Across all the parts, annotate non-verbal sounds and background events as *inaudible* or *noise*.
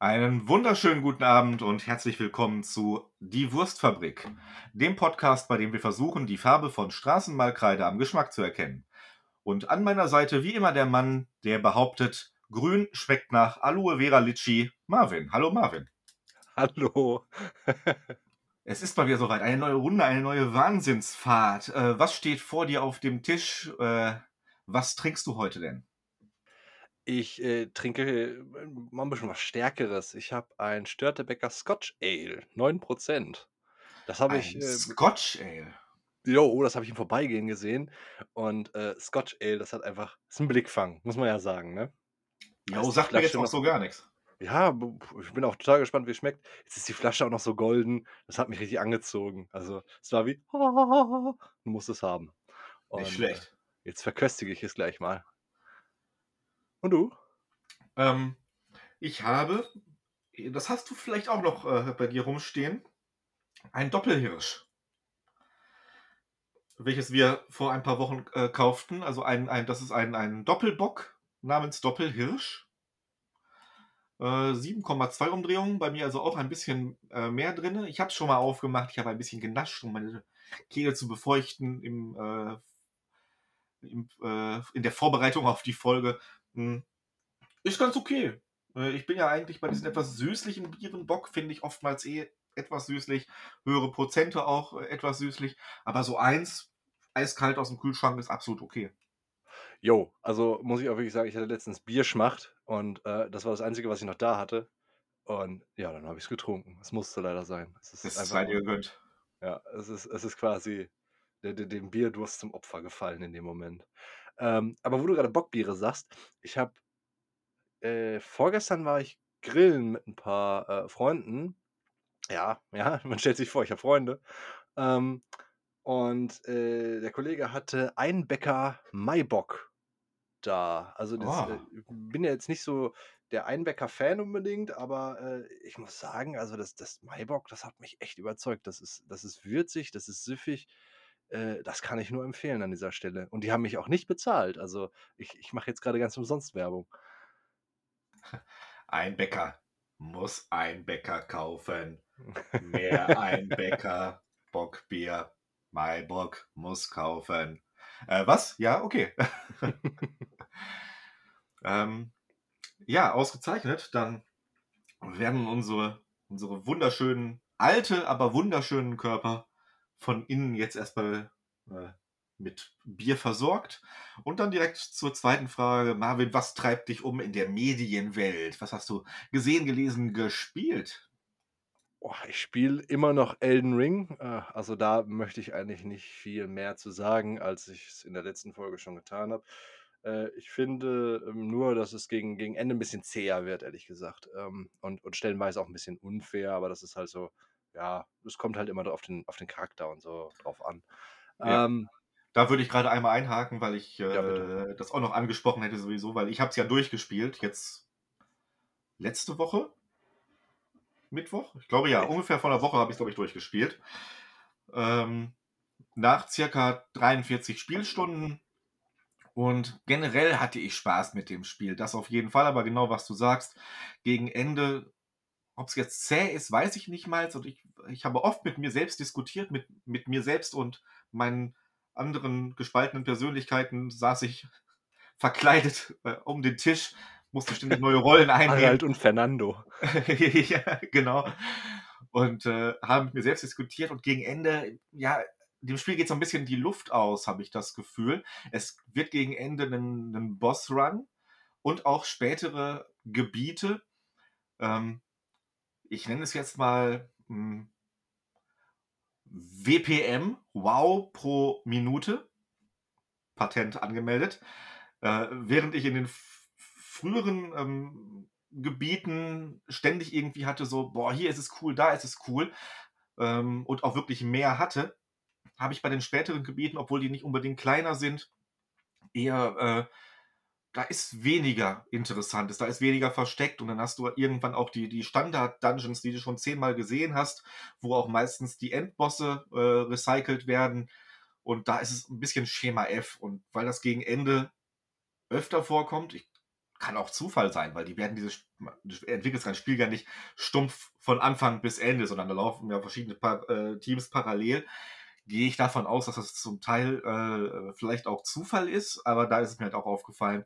Einen wunderschönen guten Abend und herzlich willkommen zu Die Wurstfabrik, dem Podcast, bei dem wir versuchen, die Farbe von Straßenmalkreide am Geschmack zu erkennen. Und an meiner Seite wie immer der Mann, der behauptet, grün schmeckt nach Aloe Vera Litchi, Marvin. Hallo Marvin. Hallo. *laughs* Es ist mal wieder soweit. Eine neue Runde, eine neue Wahnsinnsfahrt. Äh, was steht vor dir auf dem Tisch? Äh, was trinkst du heute denn? Ich äh, trinke äh, mal ein bisschen was Stärkeres. Ich habe ein Störtebecker Scotch Ale, 9%. Das habe ich. Ein Äh, Scotch Ale. jo, oh, das habe ich im Vorbeigehen gesehen. Und äh, Scotch Ale, das hat einfach. Ist ein Blickfang, muss man ja sagen, ne? Da Jo, ist die sagt mir jetzt Flasche auch noch. so gar nichts. Ja, b- ich bin auch total gespannt, wie es schmeckt. Jetzt ist die Flasche auch noch so golden. Das hat mich richtig angezogen. Also, es war wie. *laughs* Du musst es haben. Nicht Und äh, schlecht. jetzt verköstige ich es gleich mal. Und du? Ähm, ich habe, das hast du vielleicht auch noch äh, bei dir rumstehen, ein Doppelhirsch, welches wir vor ein paar Wochen äh, kauften. Also ein, ein, das ist ein, ein Doppelbock namens Doppelhirsch. Äh, 7,2 Umdrehungen, bei mir also auch ein bisschen äh, mehr drin. Ich habe es schon mal aufgemacht, ich habe ein bisschen genascht, um meine Kehle zu befeuchten im, äh, im, äh, in der Vorbereitung auf die Folge. Hm, Ist ganz okay. Äh, Ich bin ja eigentlich bei diesen etwas süßlichen Bieren. Bock finde ich oftmals eh etwas süßlich. Höhere Prozente auch äh, etwas süßlich. Aber so eins, eiskalt aus dem Kühlschrank, ist absolut okay. Jo, also muss ich auch wirklich sagen, ich hatte letztens Bierschmacht und äh, das war das Einzige, was ich noch da hatte. Und ja, dann habe ich es getrunken. Es musste leider sein. Es ist Das sei dir gegönnt. ja, es ist, es ist quasi dem Bierdurst zum Opfer gefallen in dem Moment. Ähm, aber wo du gerade Bockbiere sagst, ich habe äh, vorgestern war ich grillen mit ein paar äh, Freunden. Ja, *laughs* ja, man stellt sich vor, ich habe Freunde. Ähm, und äh, der Kollege hatte Einbecker Maibock da. Also das, Oh, ich bin ja jetzt nicht so der Einbecker-Fan unbedingt, aber äh, ich muss sagen, also das, das Maibock, das hat mich echt überzeugt. Das ist, das ist würzig, das ist süffig. Äh, das kann ich nur empfehlen an dieser Stelle. Und die haben mich auch nicht bezahlt. Also ich, ich mache jetzt gerade ganz umsonst Werbung. ein Bäcker muss ein Bäcker kaufen. Mehr *laughs* ein Bäcker, Bockbier, Maibock muss kaufen. Äh, was? Ja, okay. *laughs* *laughs* ähm, ja, ausgezeichnet. Dann werden unsere, unsere wunderschönen, alte, aber wunderschönen Körper von innen jetzt erstmal äh, mit Bier versorgt. Und dann direkt zur zweiten Frage. Marvin, was treibt dich um in der Medienwelt? Was hast du gesehen, gelesen, gespielt? Boah, ich spiele immer noch Elden Ring. Äh, also da möchte ich eigentlich nicht viel mehr zu sagen, als ich es in der letzten Folge schon getan habe. Äh, ich finde ähm, nur, dass es gegen, gegen Ende ein bisschen zäher wird, ehrlich gesagt. Ähm, und, und stellenweise auch ein bisschen unfair, aber das ist halt so, ja, es kommt halt immer auf den, auf den Charakter und so drauf an. Ja, Ähm, da würde ich gerade einmal einhaken, weil ich ja, äh, das auch noch angesprochen hätte sowieso, weil ich habe es ja durchgespielt, jetzt letzte Woche, Mittwoch? Ich glaube ja, Ja, ungefähr vor einer Woche habe ich es, glaube ich, durchgespielt. Ähm, nach circa 43 Spielstunden und generell hatte ich Spaß mit dem Spiel. Das auf jeden Fall, aber genau was du sagst, gegen Ende, ob es jetzt zäh ist, weiß ich nicht mal. Und ich, ich habe oft mit mir selbst diskutiert, mit, mit mir selbst und meinen anderen gespaltenen Persönlichkeiten saß ich verkleidet äh, um den Tisch, musste ständig neue Rollen *laughs* einnehmen. Harald und Fernando. *laughs* ja, genau. Und äh, haben mit mir selbst diskutiert und gegen Ende, ja, dem Spiel geht so ein bisschen die Luft aus, habe ich das Gefühl. Es wird gegen Ende einen, einen Boss-Run und auch spätere Gebiete. Ähm, ich nenne es jetzt mal mh, WPM, Wow pro Minute, Patent angemeldet. Äh, während ich in den früheren ähm, Gebieten ständig irgendwie hatte, so, boah, hier ist es cool, da ist es cool, ähm, und auch wirklich mehr hatte, habe ich bei den späteren Gebieten, obwohl die nicht unbedingt kleiner sind, eher, äh, da ist weniger Interessantes, da ist weniger versteckt. Und dann hast du irgendwann auch die, die Standard-Dungeons, die du schon zehnmal gesehen hast, wo auch meistens die Endbosse äh, recycelt werden. Und da ist es ein bisschen Schema F. Und weil das gegen Ende öfter vorkommt, ich kann auch Zufall sein, weil die werden dieses du entwickelst Spiel ja nicht stumpf von Anfang bis Ende, sondern da laufen ja verschiedene pa äh, Teams parallel. Gehe ich davon aus, dass das zum Teil äh, vielleicht auch Zufall ist, aber da ist es mir halt auch aufgefallen.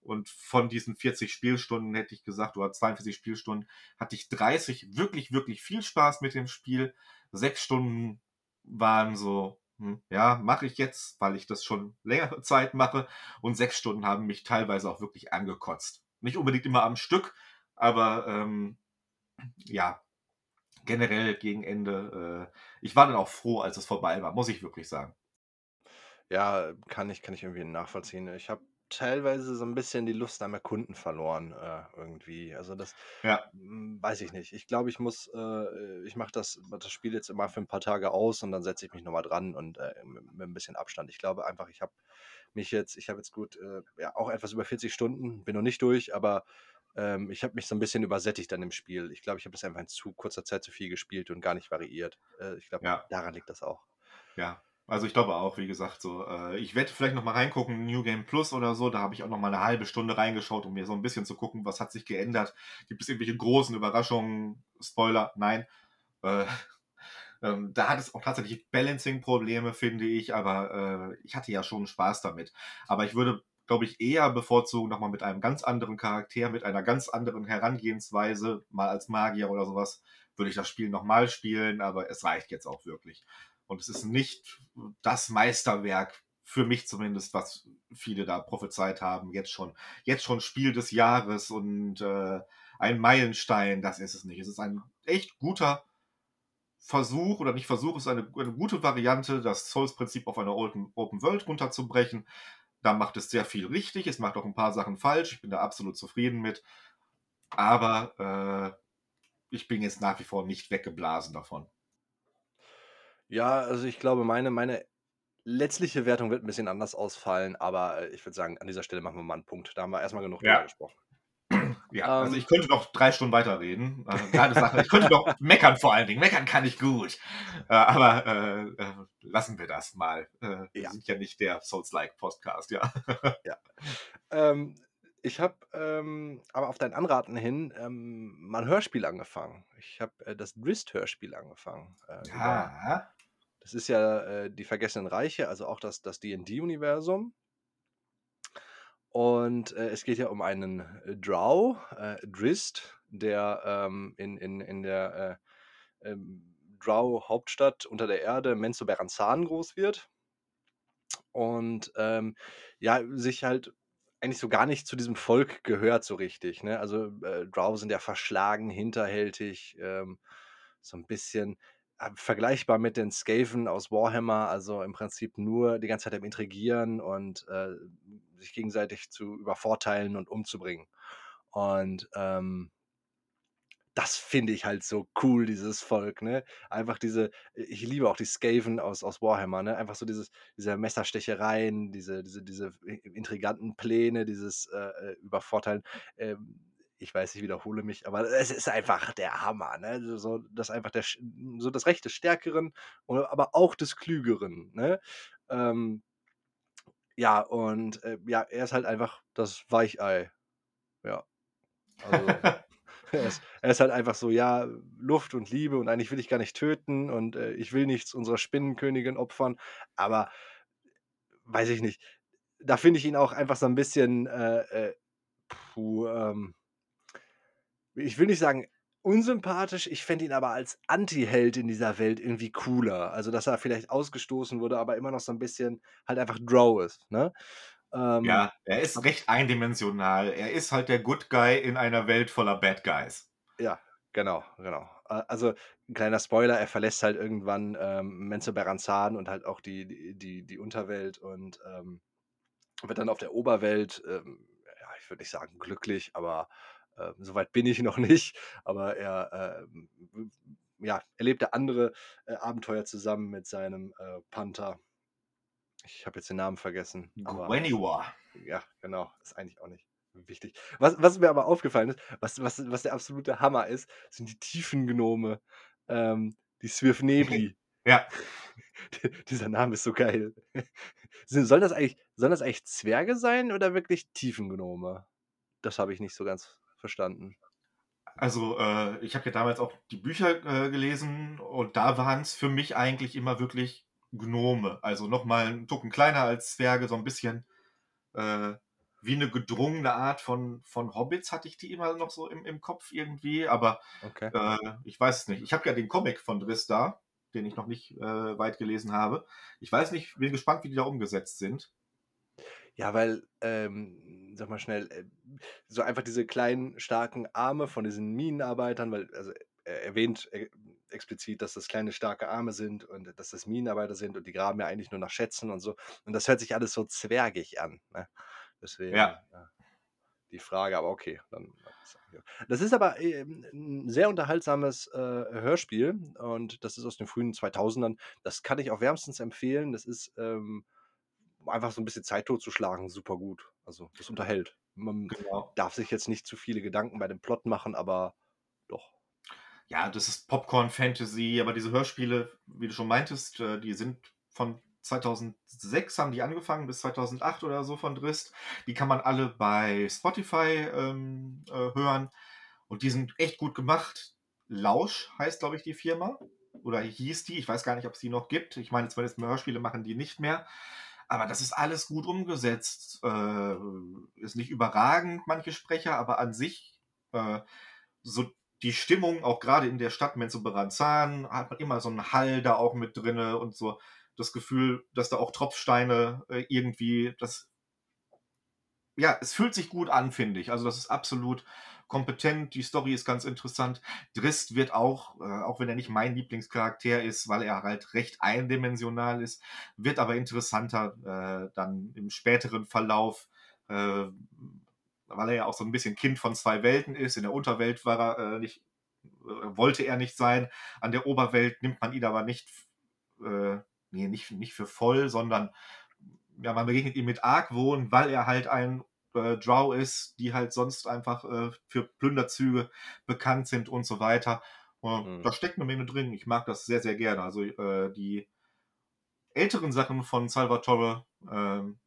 Und von diesen 40 Spielstunden hätte ich gesagt, oder 42 Spielstunden, hatte ich 30 wirklich, wirklich viel Spaß mit dem Spiel. Sechs Stunden waren so, hm, ja, mache ich jetzt, weil ich das schon *laughs* längere Zeit mache. Und sechs Stunden haben mich teilweise auch wirklich angekotzt. Nicht unbedingt immer am Stück, aber ähm, ja, generell gegen Ende. Äh, ich war dann auch froh, als es vorbei war, muss ich wirklich sagen. Ja, kann ich, kann ich irgendwie nachvollziehen. Ich habe teilweise so ein bisschen die Lust am Erkunden verloren, äh, irgendwie. Also, das Ja. hm, weiß ich nicht. Ich glaube, ich muss äh, ich mache das das Spiel jetzt immer für ein paar Tage aus und dann setze ich mich noch mal dran und, äh, mit mit 'n bisschen Abstand. Ich glaube einfach, ich habe mich jetzt ich habe jetzt gut, äh, ja, auch etwas über 40 Stunden, bin noch nicht durch, aber, ähm, ich habe mich so ein bisschen übersättigt an dem Spiel. Ich glaube, ich habe das einfach in zu kurzer Zeit zu viel gespielt und gar nicht variiert. Äh, ich glaube, Ja. daran liegt das auch. Ja, also ich glaube auch, wie gesagt, so, äh, ich werde vielleicht noch mal reingucken, New Game Plus oder so, da habe ich auch noch mal 'ne halbe Stunde reingeschaut, um mir so ein bisschen zu gucken, was hat sich geändert. Gibt es irgendwelche großen Überraschungen? Spoiler, nein. Äh, *laughs* ähm, da hat es auch tatsächlich Balancing-Probleme, finde ich, aber, äh, ich hatte ja schon Spaß damit. Aber ich würde, glaube ich, eher bevorzugen, noch mal mit einem ganz anderen Charakter, mit einer ganz anderen Herangehensweise, mal als Magier oder sowas, würde ich das Spiel noch mal spielen, aber es reicht jetzt auch wirklich. Und es ist nicht das Meisterwerk, für mich zumindest, was viele da prophezeit haben, jetzt schon. Jetzt schon Spiel des Jahres und äh, ein Meilenstein, das ist es nicht. Es ist ein echt guter Versuch, oder nicht Versuch, es ist eine, eine gute Variante, das Souls-Prinzip auf einer Open World runterzubrechen. Da macht es sehr viel richtig, es macht auch ein paar Sachen falsch, ich bin da absolut zufrieden mit. Aber äh, ich bin jetzt nach wie vor nicht weggeblasen davon. Ja, also ich glaube, meine meine letztliche Wertung wird ein bisschen anders ausfallen, aber, äh, ich würde sagen, an dieser Stelle machen wir mal einen Punkt. Da haben wir erst mal genug drüber Ja. gesprochen. Ja, also Ähm. ich könnte noch drei Stunden weiterreden. Äh. Ich könnte noch *laughs* meckern vor allen Dingen. Meckern kann ich gut. Äh, aber äh, äh, lassen wir das mal. Äh, wir Ja. sind ja nicht der Souls-like-Podcast, ja. *laughs* Ja. Ähm, ich habe, ähm, aber auf dein Anraten hin, ähm, mal 'n Hörspiel angefangen. Ich habe, das Drizzt-Hörspiel angefangen, äh, über Ja. das ist ja, die Vergessenen Reiche, also auch das das D&D-Universum. Und, äh, es geht ja um einen, äh, Drow, äh, Drizzt, der, ähm, in in in der, äh, ähm, Drow-Hauptstadt unter der Erde, Menzoberranzan, groß wird. Und, ähm, ja, sich halt eigentlich so gar nicht zu diesem Volk gehört so richtig, ne? Also, äh, Drow sind ja verschlagen, hinterhältig, ähm, so ein bisschen, äh, vergleichbar mit den Skaven aus Warhammer, also im Prinzip nur die ganze Zeit am Intrigieren und, äh, sich gegenseitig zu übervorteilen und umzubringen. Und, ähm das finde ich halt so cool, dieses Volk, ne? Einfach diese ich liebe auch die Skaven aus aus Warhammer, ne? Einfach so dieses diese Messerstechereien, diese diese diese intriganten Pläne, dieses, äh, äh, Übervorteilen. Ähm, ich weiß, ich wiederhole mich, aber es ist einfach der Hammer, ne? So das einfach der so das Recht des Stärkeren, aber auch des Klügeren, ne? Ähm ja, und, äh, ja, er ist halt einfach das Weichei. Ja. Also *laughs* *laughs* er ist er ist halt einfach so, ja, Luft und Liebe und eigentlich will ich gar nicht töten und, äh, ich will nichts unserer Spinnenkönigin opfern, aber weiß ich nicht. Da finde ich ihn auch einfach so ein bisschen, äh, äh, puh, ähm ich will nicht sagen unsympathisch, ich fände ihn aber als Antiheld in dieser Welt irgendwie cooler. Also, dass er vielleicht ausgestoßen wurde, aber immer noch so ein bisschen halt einfach Drow ist, ne? Ähm Ja, er ist recht eindimensional. Er ist halt der Good Guy in einer Welt voller Bad Guys. Ja, genau, genau. Äh, also, 'n kleiner Spoiler, er verlässt halt irgendwann, ähm, Menzoberranzan und halt auch die die die die Unterwelt und, ähm, wird dann auf der Oberwelt, ähm, ja, ich würde nicht sagen glücklich, aber, äh, so weit bin ich noch *laughs* nicht. Aber er, w ja, erlebt da andere, äh, Abenteuer zusammen mit seinem, äh, Panther. Ich habe jetzt den Namen vergessen, aber Gwenniwa. ja, genau, ist eigentlich auch nicht wichtig. Was was mir aber aufgefallen ist, was was was der absolute Hammer ist, sind die Tiefengnome, ähm, die Svirfnebli. *laughs* Ja. D *laughs* dieser Name ist so geil. Sollen das eigentlich sollen das eigentlich Zwerge sein oder wirklich Tiefengnome? Das habe ich nicht so ganz verstanden. Also, äh, ich habe ja damals auch die Bücher, äh, gelesen und da waren es für mich eigentlich immer wirklich Gnome. Also, noch mal 'n Tucken kleiner als Zwerge, so ein bisschen, äh, wie eine gedrungene Art von von Hobbits hatte ich die immer noch so im im Kopf irgendwie, aber, Okay. äh, ich weiß es nicht. Ich habe ja den Comic von Driss da, den ich noch nicht, äh, weit gelesen habe. Ich weiß nicht bin gespannt, wie die da umgesetzt sind. Ja, weil, ähm, sag mal schnell, äh, so einfach diese kleinen, starken Arme von diesen Minenarbeitern, weil also, er erwähnt, äh, explizit, dass das kleine, starke Arme sind und dass das Minenarbeiter sind und die graben ja eigentlich nur nach Schätzen und so. Und das hört sich alles so zwergig an, ne? Deswegen, Ja. ja, die Frage, aber okay, dann das ist aber, ähm, 'n sehr unterhaltsames, äh, Hörspiel und das ist aus den frühen 2000ern. Das kann ich auch wärmstens empfehlen. Das ist, ähm, um einfach so 'n bisschen Zeit totzuschlagen, super gut. Also, das unterhält. Man Genau. darf sich jetzt nicht zu viele Gedanken bei dem Plot machen, aber doch. Ja, das ist Popcorn-Fantasy, aber diese Hörspiele, wie du schon meintest, äh, die sind von 2006 haben die angefangen bis 2008 oder so von Drist. Die kann man alle bei Spotify, ähm, äh, hören und die sind echt gut gemacht. Lausch heißt, glaube ich, die Firma oder hieß die. Ich weiß gar nicht, ob es die noch gibt. Ich meine, zumindest Hörspiele machen die nicht mehr. Aber das ist alles gut umgesetzt. Äh, ist nicht überragend, manche Sprecher, aber an sich, äh, so die Stimmung, auch gerade in der Stadt Menzoberranzan, hat man immer so einen Hall da auch mit drinne und so das Gefühl, dass da auch Tropfsteine äh, irgendwie das ja, es fühlt sich gut an, finde ich. Also, das ist absolut kompetent. Die Story ist ganz interessant. Drist wird auch, äh, auch wenn er nicht mein Lieblingscharakter ist, weil er halt recht eindimensional ist, wird aber interessanter äh, dann im späteren Verlauf, äh, weil er ja auch so ein bisschen Kind von zwei Welten ist. In der Unterwelt war er äh, nicht, äh, wollte er nicht sein. An der Oberwelt nimmt man ihn aber nicht, äh, nee, nicht, nicht für voll, sondern ja, man begegnet ihm mit Argwohn, weil er halt ein äh, Drow ist, die halt sonst einfach äh, für Plünderzüge bekannt sind und so weiter. Äh, Mhm. Da steckt eine Menge drin. Ich mag das sehr, sehr gerne. Also äh, die älteren Sachen von Salvatore, ähm,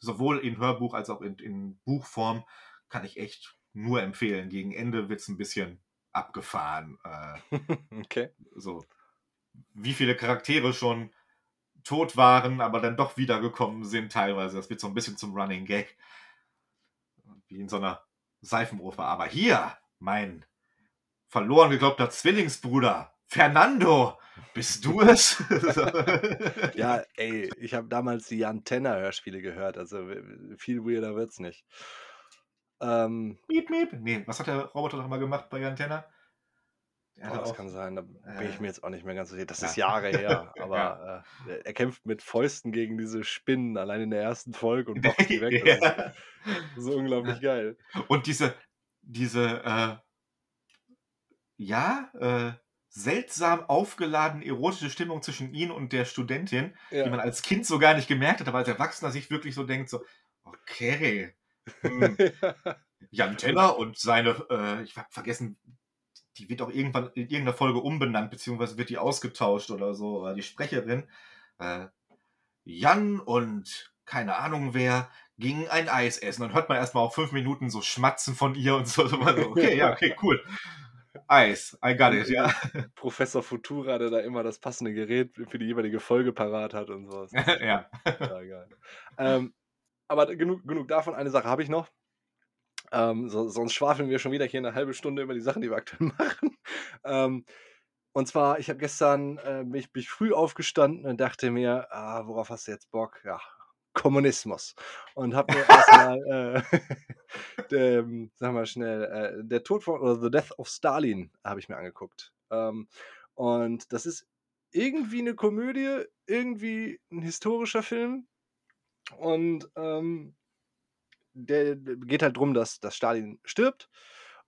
sowohl in Hörbuch als auch in, in Buchform, kann ich echt nur empfehlen. Gegen Ende wird es ein bisschen abgefahren. Äh, *laughs* Okay. so, wie viele Charaktere schon tot waren, aber dann doch wiedergekommen sind teilweise. Das wird so ein bisschen zum Running Gag. Wie in so einer Seifenoper. Aber hier, mein verloren geglaubter Zwillingsbruder, Fernando, bist du es? *laughs* Ja, *laughs* ey, ich habe damals die Jan Tenner Hörspiele gehört, also viel weirder wird's nicht. Ähm, Miep, miep. Nee, was hat der Roboter noch mal gemacht bei Antenna? Der boah, das auch. kann sein, da bin ich Äh, mir jetzt auch nicht mehr ganz sicher. Das ja. ist Jahre her, *laughs* Ja. aber, äh, er er kämpft mit Fäusten gegen diese Spinnen allein in der ersten Folge und boxt die *laughs* weg. Ja. so unglaublich geil. Und diese, diese, äh, ja, äh, seltsam aufgeladen erotische Stimmung zwischen ihm und der Studentin, die Ja. man als Kind so gar nicht gemerkt hat, aber als Erwachsener sich wirklich so denkt, so, okay, hm, *laughs* Jan Tenner und seine, äh, ich habe vergessen, die wird auch irgendwann in irgendeiner Folge umbenannt, beziehungsweise wird die ausgetauscht oder so, oder die Sprecherin. Äh, Jan und keine Ahnung wer gingen ein Eis essen. Dann hört man erstmal auch fünf Minuten so Schmatzen von ihr und so. *laughs* so okay, ja, okay, cool. Eis, I got it, ja. *laughs* Professor Futura, der da immer das passende Gerät für die jeweilige Folge parat hat und so. Das ist *laughs* ja. geil. Ähm, aber genug, genug davon. Eine Sache habe ich noch. Ähm, so, sonst schwafeln wir schon wieder hier eine halbe Stunde über die Sachen, die wir aktuell *laughs* machen. Ähm, und zwar, ich habe gestern äh, mich, mich früh aufgestanden und dachte mir, ah, worauf hast du jetzt Bock? Ja, Kommunismus. Und habe mir *laughs* erstmal, äh, *laughs* der, sag mal schnell, äh, der Tod von, oder The Death of Stalin habe ich mir angeguckt. Ähm, und das ist irgendwie eine Komödie, irgendwie ein historischer Film. Und ähm, der geht halt drum, dass, dass Stalin stirbt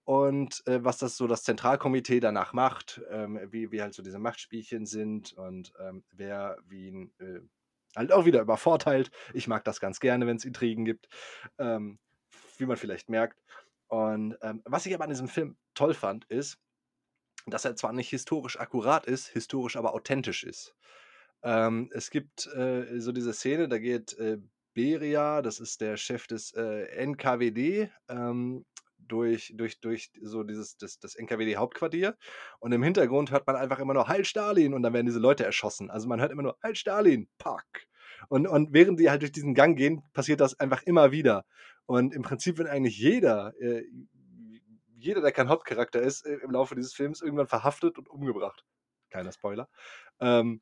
und äh, was das so das Zentralkomitee danach macht, ähm, wie, wie halt so diese Machtspielchen sind und ähm, wer wen äh, halt auch wieder übervorteilt. Ich mag das ganz gerne, wenn es Intrigen gibt, ähm, wie man vielleicht merkt. Und ähm, was ich aber an diesem Film toll fand, ist, dass er zwar nicht historisch akkurat ist, historisch aber authentisch ist. Ähm, es gibt äh, so diese Szene, da geht äh, Beria, das ist der Chef des, äh, NKWD, ähm, durch durch durch so dieses das das NKWD-Hauptquartier und im Hintergrund hört man einfach immer nur: „Heil Stalin!“ und dann werden diese Leute erschossen. Also, man hört immer nur: „Heil Stalin! Pack!“ Und und während die halt durch diesen Gang gehen, passiert das einfach immer wieder. Und im Prinzip wird eigentlich jeder, äh jeder, der kein Hauptcharakter ist, äh, im Laufe dieses Films irgendwann verhaftet und umgebracht. Kleiner Spoiler. Ähm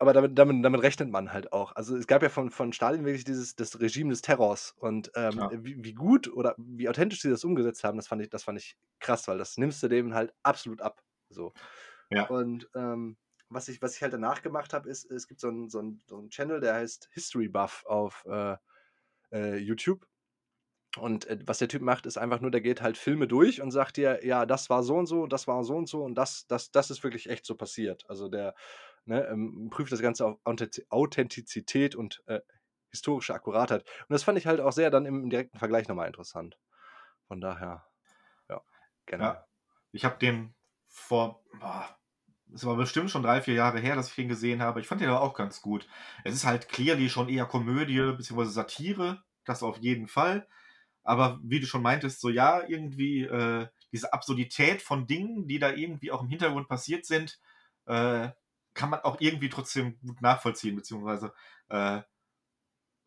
aber damit damit damit rechnet man halt auch. Also, es gab ja von von Stalin wirklich dieses das Regime des Terrors und, ähm, Ja. wie wie gut oder wie authentisch sie das umgesetzt haben, das fand ich das fand ich krass, weil das nimmst du dem halt absolut ab, so. Ja. Und, ähm, was ich was ich halt danach gemacht habe, ist, es gibt so 'n so so 'n Channel, der heißt History Buff auf, äh, äh, YouTube. Und, äh, was der Typ macht, ist einfach nur, der geht halt Filme durch und sagt dir: „Ja, das war so und so, das war so und so und das das das ist wirklich echt so passiert.“ Also, der, ne, ähm, prüft das Ganze auf Authenti Authentizität und, äh, historische Akkuratheit. Und das fand ich halt auch sehr dann im direkten Vergleich noch mal interessant. Von daher, ja, generell. Ja. Ich habe den vor das war bestimmt schon 3, 4 Jahre her, dass ich den gesehen habe. Ich fand den aber auch ganz gut. Es ist halt clearly schon eher Komödie beziehungsweise Satire, das auf jeden Fall. Aber wie du schon meintest, so ja, irgendwie, äh, diese Absurdität von Dingen, die da irgendwie auch im Hintergrund passiert sind, äh, kann man auch irgendwie trotzdem gut nachvollziehen, beziehungsweise, äh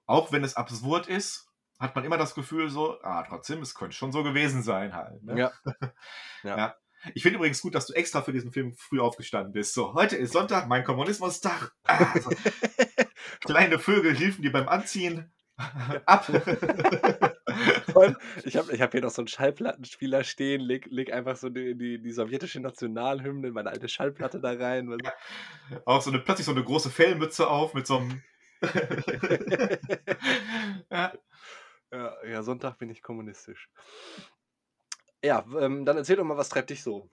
auch wenn es absurd ist, hat man immer das Gefühl so: „Ah, trotzdem, es könnte schon so gewesen sein halt“, ne? Ja. *laughs* Ja. Ja. Ich finde übrigens gut, dass du extra für diesen Film früh aufgestanden bist. So: „Heute ist Sonntag, mein Kommunismustag. *laughs* Ah, so *laughs* kleine Vögel helfen dir beim Anziehen. Ab!“ *laughs* Ich habe ich habe hier noch so 'n Schallplattenspieler stehen, lege lege einfach so die die die sowjetische Nationalhymne in meine alte Schallplatte da rein. Auch so 'ne plötzlich so 'ne große Fellmütze auf mit so 'm *laughs* Ja. Ja, ja, Sonntag bin ich kommunistisch. Ja, ähm, dann erzähl doch mal, was treibt dich so?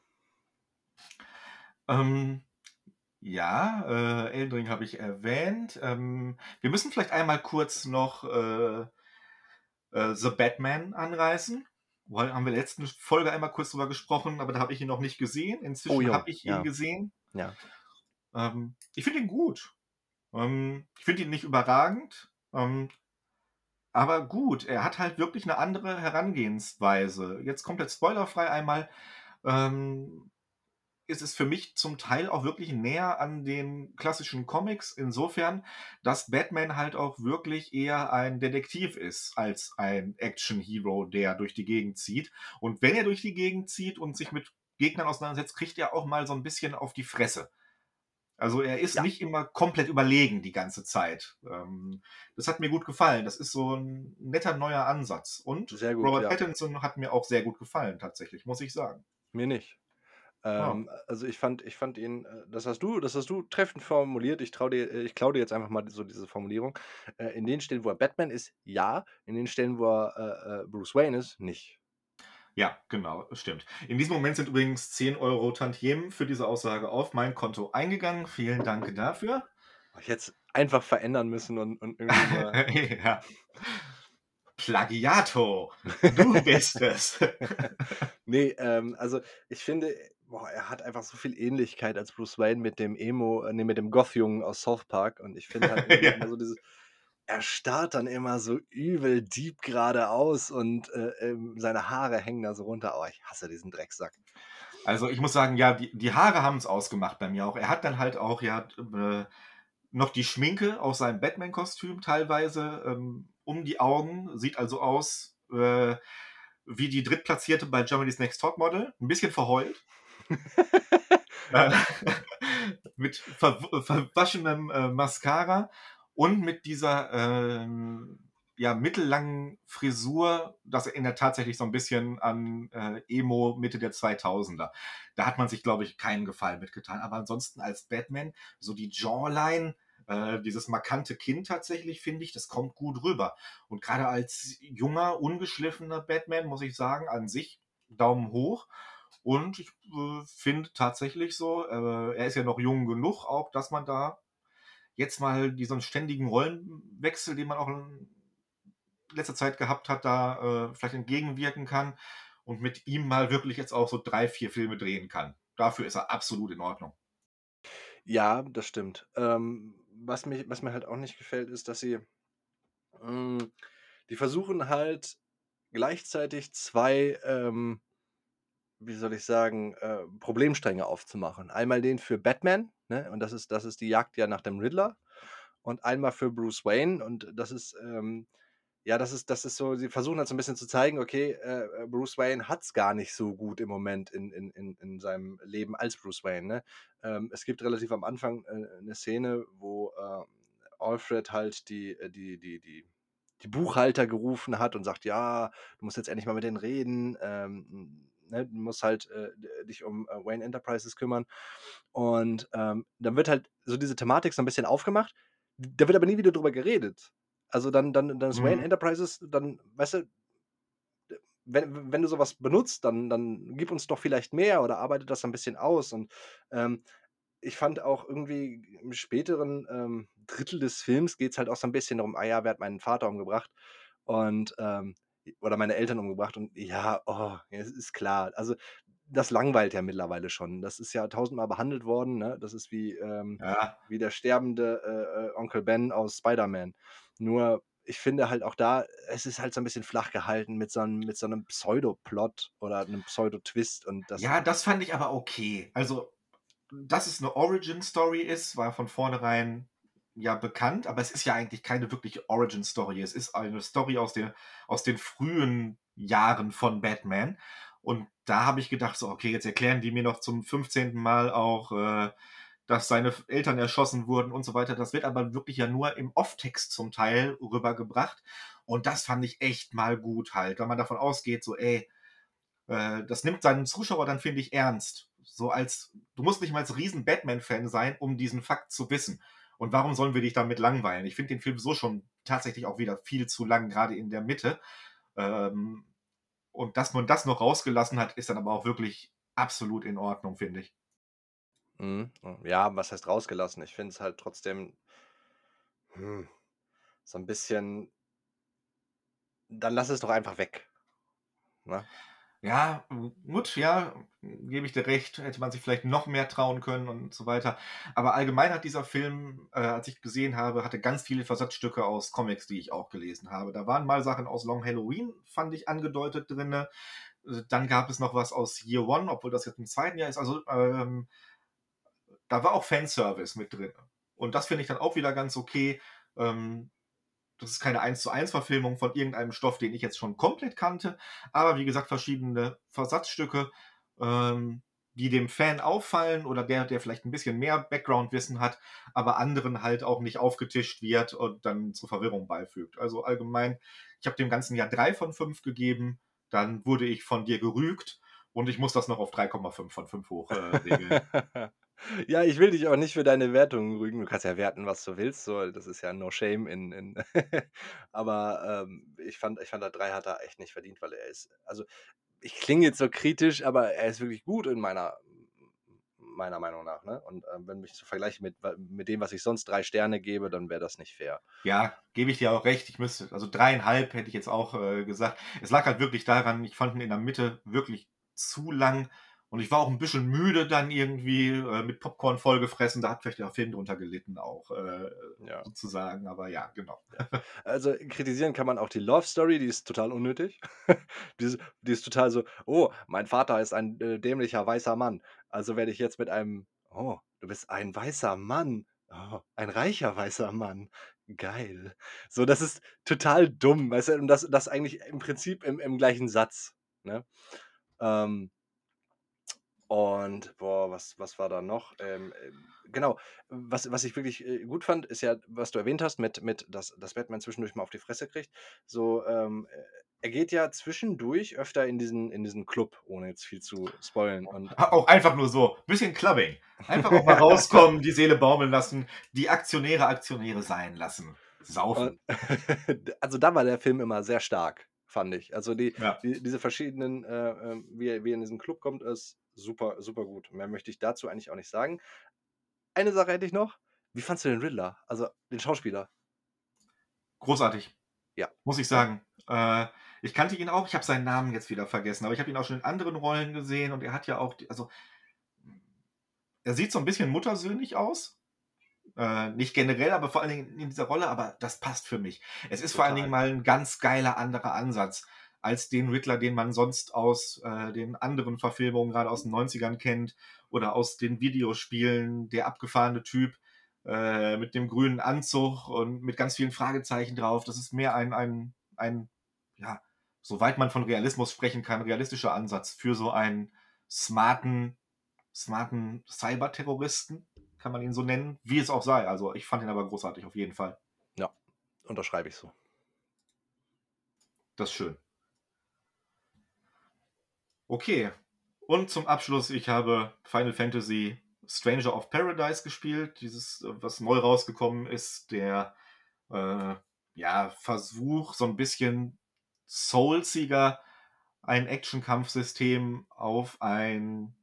Ähm, ja, äh, Elden Ring habe ich erwähnt. Ähm, wir müssen vielleicht einmal kurz noch, äh, äh, The Batman anreißen. Weil haben wir letzten Folge einmal kurz drüber gesprochen, aber da habe ich ihn noch nicht gesehen. Oh Inzwischen jo, habe ich ihn ja. gesehen. Ja. Ähm, ich finde ihn gut. Ähm, ich finde ihn nicht überragend, ähm, aber gut. Er hat halt wirklich 'ne andere Herangehensweise. Jetzt komplett spoilerfrei einmal, ähm, ist es für mich zum Teil auch wirklich näher an den klassischen Comics insofern, dass Batman halt auch wirklich eher ein Detektiv ist als ein Action-Hero, der durch die Gegend zieht. Und wenn er durch die Gegend zieht und sich mit Gegnern auseinandersetzt, kriegt er auch mal so 'n bisschen auf die Fresse. Also, er ist Ja. nicht immer komplett überlegen die ganze Zeit. Ähm, das hat mir gut gefallen. Das ist so 'n netter neuer Ansatz. Und gut, Robert ja. Pattinson hat mir auch sehr gut gefallen tatsächlich, muss ich sagen. Mir nicht. Ah. Ähm, also, ich fand ich fand ihn, äh das hast du das hast du treffend formuliert. Ich traue dir äh, ich klaue dir jetzt einfach mal so diese Formulierung. Äh, in den Stellen, wo er Batman ist, ja. In den Stellen, wo er, äh, äh, Bruce Wayne ist, nicht. Ja, genau, stimmt. In diesem Moment sind übrigens 10 € Tantiemen für diese Aussage auf mein Konto eingegangen. Vielen Dank dafür. Ich es einfach verändern müssen und und irgendwie mal *laughs* Ja. Plagiato, du *laughs* bist es. Ne, ähm, also, ich finde, boah, er hat einfach so viel Ähnlichkeit als Bruce Wayne mit dem Emo äh, ne, mit dem Goth-Jungen aus South Park und ich finde halt irgendwie *laughs* immer Ja. so dieses er starrt dann immer so übel deep geradeaus und, äh, ähm, seine Haare hängen da so runter. Oh, ich hasse diesen Drecksack. Also, ich muss sagen, ja, die die Haare haben's ausgemacht bei mir auch. Er hat dann halt auch, ja, äh, noch die Schminke aus seinem Batman-Kostüm teilweise, ähm, um die Augen. Sieht also aus, äh, wie die Drittplatzierte bei Germany's Next Topmodel, 'n bisschen verheult. Äh, *laughs* mit verw verwaschenem, äh, Mascara und mit dieser, ähm, ja, mittellangen Frisur. Das erinnert tatsächlich so 'n bisschen an, äh, Emo Mitte der 2000er. Da hat man sich, glaube ich, keinen Gefallen mit getan. Aber ansonsten als Batman, so die Jawline, äh, dieses markante Kinn tatsächlich, finde ich, das kommt gut rüber. Und grade als junger, ungeschliffener Batman muss ich sagen, an sich Daumen hoch. Und ich, äh, finde tatsächlich so, äh, er ist ja noch jung genug auch, dass man da jetzt mal diesen ständigen Rollenwechsel, den man auch in letzter Zeit gehabt hat, da, äh, vielleicht entgegenwirken kann und mit ihm mal wirklich jetzt auch so 3, 4 Filme drehen kann. Dafür ist er absolut in Ordnung. Ja, das stimmt. Ähm, was mich was mir halt auch nicht gefällt, ist, dass sie Hm, die versuchen halt gleichzeitig 2, ähm, wie soll ich sagen, äh, Problemstränge aufzumachen. Einmal den für Batman, ne, und das ist das ist die Jagd ja nach dem Riddler und einmal für Bruce Wayne und das ist, ähm ja, das ist das ist so sie versuchen halt so 'n bisschen zu zeigen, okay, äh, äh, Bruce Wayne hat's gar nicht so gut im Moment in in in in seinem Leben als Bruce Wayne, ne? Ähm, es gibt relativ am Anfang, äh, 'ne Szene, wo, ähm, Alfred halt die äh, die die die die Buchhalter gerufen hat und sagt: „Ja, du musst jetzt endlich mal mit denen reden, ähm, ne, du musst halt, äh, d dich um, äh, Wayne Enterprises kümmern.“ Und, ähm, dann wird halt so diese Thematik so 'n bisschen aufgemacht, da wird aber nie wieder drüber geredet. Also, dann dann dann ist Wayne Mhm. Enterprises dann weißt du wenn wenn du so was benutzt, dann dann gib uns doch vielleicht mehr oder arbeite das ein bisschen aus und, ähm, ich fand auch irgendwie im späteren, ähm, Drittel des Films geht's halt auch so 'n bisschen darum: „Ah ja, wer hat meinen Vater umgebracht?“ Und, ähm oder meine Eltern umgebracht und ja, oh, es ist klar. Also, das langweilt ja mittlerweile schon. Das ist ja tausendmal behandelt worden, ne? Das ist wie, ähm Ja. wie der sterbende, äh, äh, Onkel Ben aus Spider-Man. Nur, ich finde halt auch da, es ist halt so 'n bisschen flach gehalten mit so 'n mit so 'nem Pseudoplot oder 'nem Pseudo-Twist und das Ja, das fand ich aber okay. Also, dass es 'ne Origin-Story ist, war von vornherein ja bekannt, aber es ist ja eigentlich keine wirkliche Origin-Story. Es ist eine Story aus der aus den frühen Jahren von Batman. Und da habe ich gedacht so: „Okay, jetzt erklären die mir noch zum 15. Mal auch, äh, dass seine Eltern erschossen wurden und so weiter.“ Das wird aber wirklich ja nur im Off-Text zum Teil rübergebracht. Und das fand ich echt mal gut halt, wenn man davon ausgeht, so, ey, äh, das nimmt seinen Zuschauer dann, finde ich, ernst. So als du musst nicht mal als Riesen-Batman-Fan sein, um diesen Fakt zu wissen. Und warum sollen wir dich damit langweilen? Ich finde den Film so schon tatsächlich auch wieder viel zu lang, grade in der Mitte. Ähm, und dass man das noch rausgelassen hat, ist dann aber auch wirklich absolut in Ordnung, finde ich. Mhm. Hm, ja, was heißt rausgelassen? Ich finde es halt trotzdem hm, so 'n bisschen dann lass es doch einfach weg, ne? Ja, gu gut, ja, gebe ich dir recht, hätte man sich vielleicht noch mehr trauen können und so weiter. Aber allgemein hat dieser Film, äh, als ich gesehen habe hatte ganz viele Versatzstücke aus Comics, die ich auch gelesen habe. Da waren mal Sachen aus Long Halloween, fand ich, angedeutet drinne. Äh, dann gab es noch was aus Year One, obwohl das jetzt im 2. Jahr ist. Also, ähm da war auch Fanservice mit drin. Und das finde ich dann auch wieder ganz okay. Ähm, das ist keine Eins-zu-eins-Verfilmung von irgendeinem Stoff, den ich jetzt schon komplett kannte, aber wie gesagt, verschiedene Versatzstücke, ähm, die dem Fan auffallen oder der der vielleicht 'n bisschen mehr Background-Wissen hat, aber anderen halt auch nicht aufgetischt wird und dann zur Verwirrung beifügt. Also, allgemein, ich habe dem Ganzen ja 3 von 5 gegeben, dann wurde ich von dir gerügt und ich muss das noch auf 3,5 von 5 hoch, äh, regeln. *laughs* Ja, ich will dich auch nicht für deine Wertungen rügen. Du kannst ja werten, was du willst, so. Das ist ja no shame in in *laughs* aber, ähm, ich fand ich fand, der 3 hat er echt nicht verdient, weil er ist also, ich klinge jetzt so kritisch, aber er ist wirklich gut in meiner meiner Meinung nach, ne? Und, ähm, wenn ich so vergleiche mit mit dem, was ich sonst 3 Sterne gebe, dann wäre das nicht fair. Ja, gebe ich dir auch recht. Ich müsste also 3,5 hätte ich jetzt auch, äh, gesagt. Es lag halt wirklich daran, ich fand ihn in der Mitte wirklich zu lang und ich war auch 'n bisschen müde dann irgendwie, äh, mit Popcorn vollgefressen. Da hat vielleicht der Film drunter gelitten auch, äh, Ja. sozusagen, aber ja, genau. Also, kritisieren kann man auch die Love Story, die ist total unnötig. *laughs* Die ist die ist total so: „Oh, mein Vater ist ein, äh, dämlicher weißer Mann. Also, werde ich jetzt mit einem oh, du bist ein weißer Mann. Oh, ein reicher weißer Mann. Geil.“ So, das ist total dumm, weißt du? Und das das eigentlich im Prinzip im im gleichen Satz, ne? Ähm und boah, was was war da noch? Ähm, ähm, genau, was was ich wirklich, äh, gut fand, ist ja, was du erwähnt hast mit mit dass dass Batman zwischendurch mal auf die Fresse kriegt. So, ähm, äh, er geht ja zwischendurch öfter in diesen in diesen Club, ohne jetzt viel zu spoilern und *laughs* Auch einfach nur so, bisschen Clubbing. Einfach auch mal *laughs* rauskommen, die Seele baumeln lassen, die Aktionäre Aktionäre sein lassen. Und Saufen. d *laughs* also, da war der Film immer sehr stark, fand ich. Also, die Ja. die diese verschiedenen, äh, ähm wie er wie er in diesen Club kommt, ist super supergut. Mehr möchte ich dazu eigentlich auch nicht sagen. Eine Sache hätte ich noch. Wie fandest du den Riddler, also, den Schauspieler? Großartig, Ja, muss ich sagen. Äh, ich kannte ihn auch, ich habe seinen Namen jetzt wieder vergessen, aber ich habe ihn auch schon in anderen Rollen gesehen und er hat ja auch die also er sieht so 'n bisschen muttersöhnlich aus. Äh, nicht generell, aber vor allen Dingen in dieser Rolle, aber das passt für mich. Es ist vor allen Total. Dingen mal ein ganz geiler anderer Ansatz als den Riddler, den man sonst aus äh, den anderen Verfilmungen, gerade aus den 90ern kennt oder aus den Videospielen, der abgefahrene Typ äh, mit dem grünen Anzug und mit ganz vielen Fragezeichen drauf. Das ist mehr ein, ein, ein, ja, soweit man von Realismus sprechen kann, realistischer Ansatz für so einen smarten, smarten Cyberterroristen, kann man ihn so nennen, wie es auch sei. Also ich fand ihn aber großartig, auf jeden Fall. Ja, unterschreibe ich so. Das ist schön. Okay. Und zum Abschluss, ich habe Final Fantasy Stranger of Paradise gespielt. Dieses, was neu rausgekommen ist, der äh, ja, Versuch, so ein bisschen soulsiger ein Action-Kampfsystem auf ein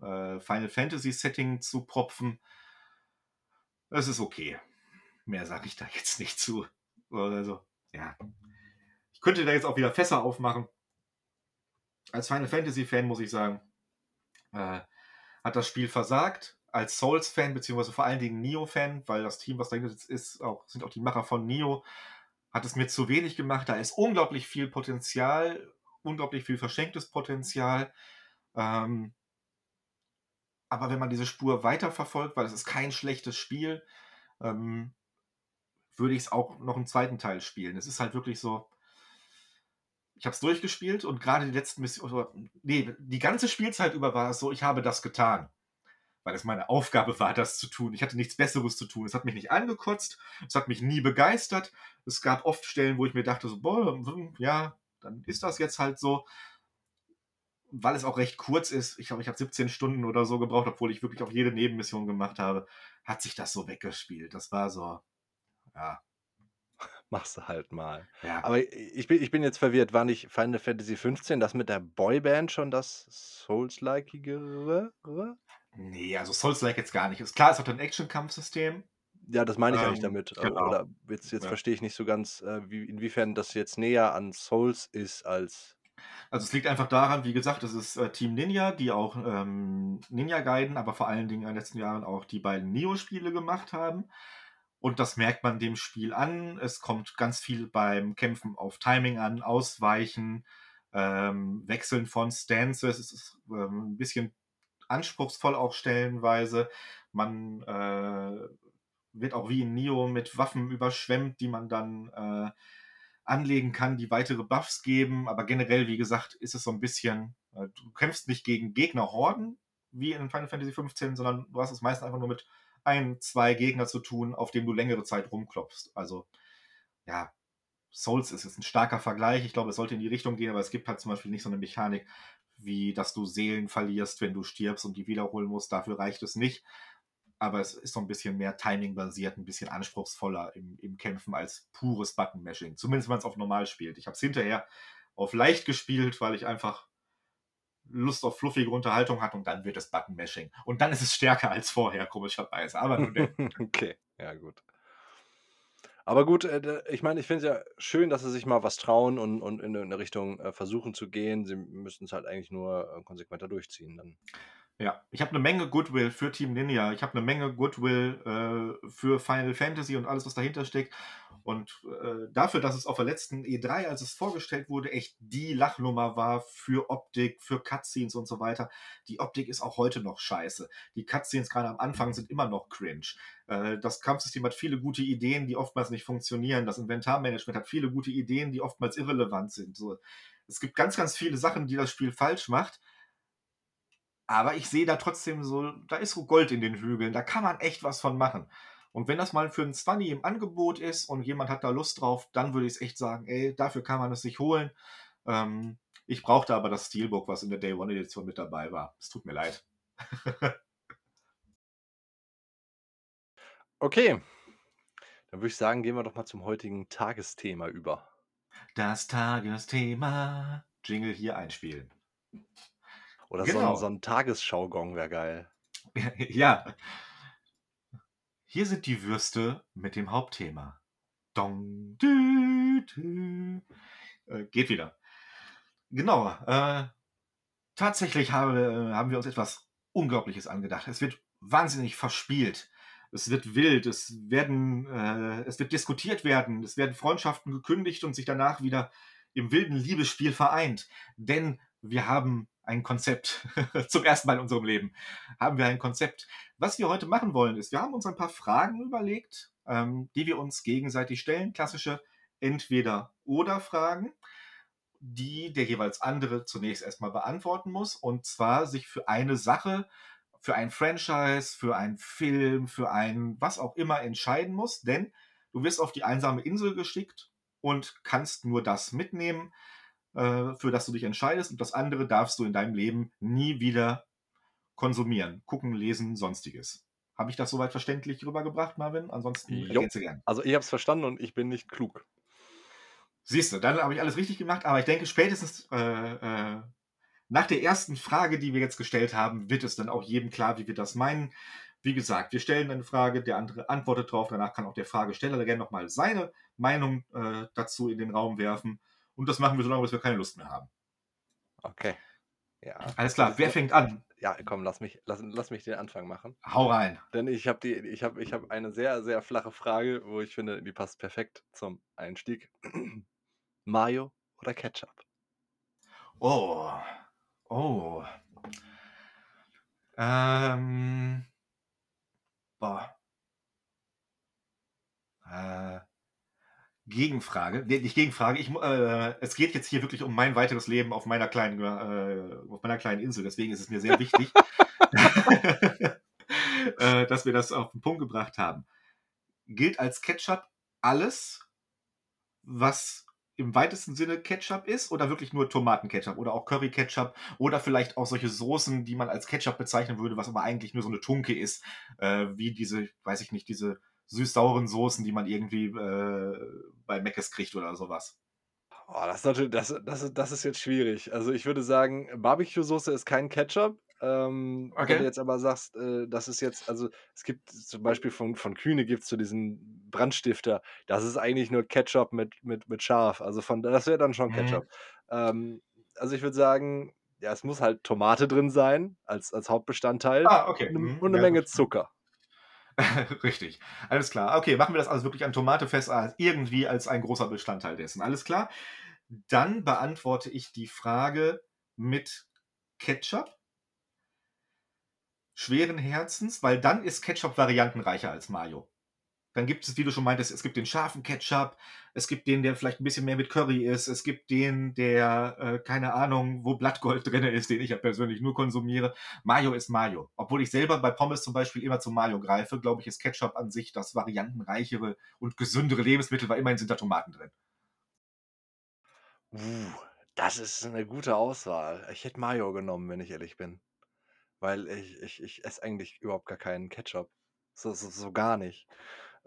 äh, Final Fantasy-Setting zu propfen. Es ist okay. Mehr sage ich da jetzt *laughs* nicht zu. Also, ja. Ich könnte da jetzt auch wieder Fässer aufmachen. Als Final Fantasy-Fan muss ich sagen, äh, hat das Spiel versagt. Als Souls-Fan, beziehungsweise vor allen Dingen Neo-Fan, weil das Team, was dahinter sitzt, ist, auch, sind auch die Macher von Neo, hat es mir zu wenig gemacht. Da ist unglaublich viel Potenzial, unglaublich viel verschenktes Potenzial. Ähm, aber wenn man diese Spur weiterverfolgt, weil es ist kein schlechtes Spiel, ähm, würde ich es auch noch im zweiten Teil spielen. Es ist halt wirklich so, ich habe es durchgespielt und gerade die letzten Missionen, nee, die ganze Spielzeit über war es so, ich habe das getan. Weil es meine Aufgabe war, das zu tun. Ich hatte nichts Besseres zu tun. Es hat mich nicht angekotzt, es hat mich nie begeistert. Es gab oft Stellen, wo ich mir dachte, so, boah, hm, ja, dann ist das jetzt halt so. Weil es auch recht kurz ist, ich glaube, ich habe 17 Stunden oder so gebraucht, obwohl ich wirklich auch jede Nebenmission gemacht habe, hat sich das so weggespielt. Das war so, ja, *laughs* Machst du halt mal. ja. Aber ich bin, ich bin jetzt verwirrt. War nicht Final Fantasy 15 das mit der Boyband schon das Souls-likeigere? Nee, also Souls-like jetzt gar nicht. Ist klar, es hat ein Action-Kampfsystem. Ja, das meine ich eigentlich Ähm, damit. genau. Oder jetzt, jetzt Ja. verstehe ich nicht so ganz, äh, wie, inwiefern das jetzt näher an Souls ist als. Also es liegt einfach daran, wie gesagt, es ist äh, Team Ninja, die auch ähm, Ninja Gaiden, aber vor allen Dingen in den letzten Jahren auch die beiden Neo-Spiele gemacht haben. Und das merkt man dem Spiel an. Es kommt ganz viel beim Kämpfen auf Timing an, Ausweichen, ähm, Wechseln von Stances. Es ist ähm, ein bisschen anspruchsvoll auch stellenweise. Man äh, wird auch wie in Neo mit Waffen überschwemmt, die man dann äh, anlegen kann, die weitere Buffs geben. Aber generell, wie gesagt, ist es so ein bisschen, äh, du kämpfst nicht gegen Gegnerhorden wie in Final Fantasy 15, sondern du hast es meistens einfach nur mit ein, zwei Gegner zu tun, auf denen du längere Zeit rumklopfst. Also, ja, Souls ist jetzt ein starker Vergleich. Ich glaube, es sollte in die Richtung gehen, aber es gibt halt zum Beispiel nicht so eine Mechanik, wie dass du Seelen verlierst, wenn du stirbst und die wiederholen musst. Dafür reicht es nicht. Aber es ist so ein bisschen mehr Timing-basiert, ein bisschen anspruchsvoller im, im Kämpfen als pures Button-Mashing. Zumindest, wenn man es auf normal spielt. Ich habe es hinterher auf leicht gespielt, weil ich einfach Lust auf fluffige Unterhaltung hatte und dann wird es Button-Mashing. Und dann ist es stärker als vorher, komischerweise. Aber nun denn. *laughs* okay, ja, gut. Aber gut, äh, ich meine, ich finde es ja schön, dass sie sich mal was trauen und, und in eine Richtung äh, versuchen zu gehen. Sie müssten es halt eigentlich nur äh, konsequenter durchziehen. Dann. Ja, ich habe eine Menge Goodwill für Team Ninja. Ich habe eine Menge Goodwill äh, für Final Fantasy und alles, was dahinter steckt. Und äh, dafür, dass es auf der letzten E3, als es vorgestellt wurde, echt die Lachnummer war für Optik, für Cutscenes und so weiter. Die Optik ist auch heute noch scheiße. Die Cutscenes gerade am Anfang sind immer noch cringe. Äh, das Kampfsystem hat viele gute Ideen, die oftmals nicht funktionieren. Das Inventarmanagement hat viele gute Ideen, die oftmals irrelevant sind. So, es gibt ganz, ganz viele Sachen, die das Spiel falsch macht. Aber ich sehe da trotzdem so, da ist so Gold in den Hügeln, da kann man echt was von machen. Und wenn das mal für einen 20 im Angebot ist und jemand hat da Lust drauf, dann würde ich es echt sagen, ey, dafür kann man es sich holen. Ähm, ich brauchte aber das Steelbook, was in der Day One Edition mit dabei war. Es tut mir leid. *laughs* Okay, dann würde ich sagen, gehen wir doch mal zum heutigen Tagesthema über. Das Tagesthema. Jingle hier einspielen. Oder so, Genau. ein, so ein Tagesschaugong wäre geil. *laughs* ja. Hier sind die Würste mit dem Hauptthema. Dong, dü, dü. Äh, geht wieder. Genau. Äh, tatsächlich habe, haben wir uns etwas Unglaubliches angedacht. Es wird wahnsinnig verspielt. Es wird wild, es werden, äh, es wird diskutiert werden, es werden Freundschaften gekündigt und sich danach wieder im wilden Liebesspiel vereint. Denn wir haben ein Konzept. *laughs* Zum ersten Mal in unserem Leben haben wir ein Konzept. Was wir heute machen wollen, ist, wir haben uns ein paar Fragen überlegt, ähm, die wir uns gegenseitig stellen. Klassische Entweder-Oder-Fragen, die der jeweils andere zunächst erstmal beantworten muss. Und zwar sich für eine Sache, für ein Franchise, für einen Film, für ein was auch immer entscheiden muss. Denn du wirst auf die einsame Insel geschickt und kannst nur das mitnehmen, äh, für das du dich entscheidest. Und das andere darfst du in deinem Leben nie wieder konsumieren. Gucken, lesen, sonstiges. Habe ich das soweit verständlich rübergebracht, Marvin? Ansonsten Jo. ergänze gern. Also ich habe es verstanden und ich bin nicht klug. Siehst du, dann habe ich alles richtig gemacht, aber ich denke, spätestens äh, äh, nach der ersten Frage, die wir jetzt gestellt haben, wird es dann auch jedem klar, wie wir das meinen. Wie gesagt, wir stellen eine Frage, der andere antwortet drauf, danach kann auch der Fragesteller gerne nochmal seine Meinung äh, dazu in den Raum werfen. Und das machen wir so lange, bis wir keine Lust mehr haben. Okay. Ja. Alles klar, wer fängt an? Ja, komm, lass mich, lass, lass mich den Anfang machen. Hau rein. Denn ich habe ich habe, ich habe eine sehr, sehr flache Frage, wo ich finde, die passt perfekt zum Einstieg. *clears throat* Mayo oder Ketchup? Oh. Oh. Ähm. Boah. Äh, Gegenfrage. Nee, nicht Gegenfrage. Ich, äh, es geht jetzt hier wirklich um mein weiteres Leben auf meiner kleinen, äh, auf meiner kleinen Insel. Deswegen ist es mir sehr wichtig, *laughs* äh, dass wir das auf den Punkt gebracht haben. Gilt als Ketchup alles, was im weitesten Sinne Ketchup ist oder wirklich nur Tomatenketchup oder auch Curry-Ketchup oder vielleicht auch solche Soßen, die man als Ketchup bezeichnen würde, was aber eigentlich nur so eine Tunke ist, äh, wie diese, weiß ich nicht, diese süß-sauren Soßen, die man irgendwie äh, bei Meckes kriegt oder sowas. Oh, das ist natürlich, das, das, das ist jetzt schwierig. Also ich würde sagen, Barbecue-Soße ist kein Ketchup. Ähm, Wenn Okay. du jetzt aber sagst, äh, das ist jetzt, also es gibt zum Beispiel von, von Kühne gibt es so diesen Brandstifter. Das ist eigentlich nur Ketchup mit, mit, mit Schaf. Also von das wäre dann schon Mhm. Ketchup. Ähm, also ich würde sagen, ja, es muss halt Tomate drin sein als, als Hauptbestandteil Ah, okay. und, Mhm. und eine Ja, Menge. Zucker. *laughs* Richtig. Alles klar. Okay, machen wir das also wirklich an Tomate fest, irgendwie als ein großer Bestandteil dessen. Alles klar. Dann beantworte ich die Frage mit Ketchup. Schweren Herzens, weil dann ist Ketchup variantenreicher als Mayo. Dann gibt es, wie du schon meintest, es gibt den scharfen Ketchup, es gibt den, der vielleicht ein bisschen mehr mit Curry ist, es gibt den, der, äh, keine Ahnung, wo Blattgold *laughs* drin ist, den ich ja persönlich nur konsumiere. Mayo ist Mayo. Obwohl ich selber bei Pommes zum Beispiel immer zu Mayo greife, glaube ich, ist Ketchup an sich das variantenreichere und gesündere Lebensmittel, weil immerhin sind da Tomaten drin. Uh, das ist eine gute Auswahl. Ich hätte Mayo genommen, wenn ich ehrlich bin. Weil ich, ich, ich esse eigentlich überhaupt gar keinen Ketchup. So, so, so gar nicht.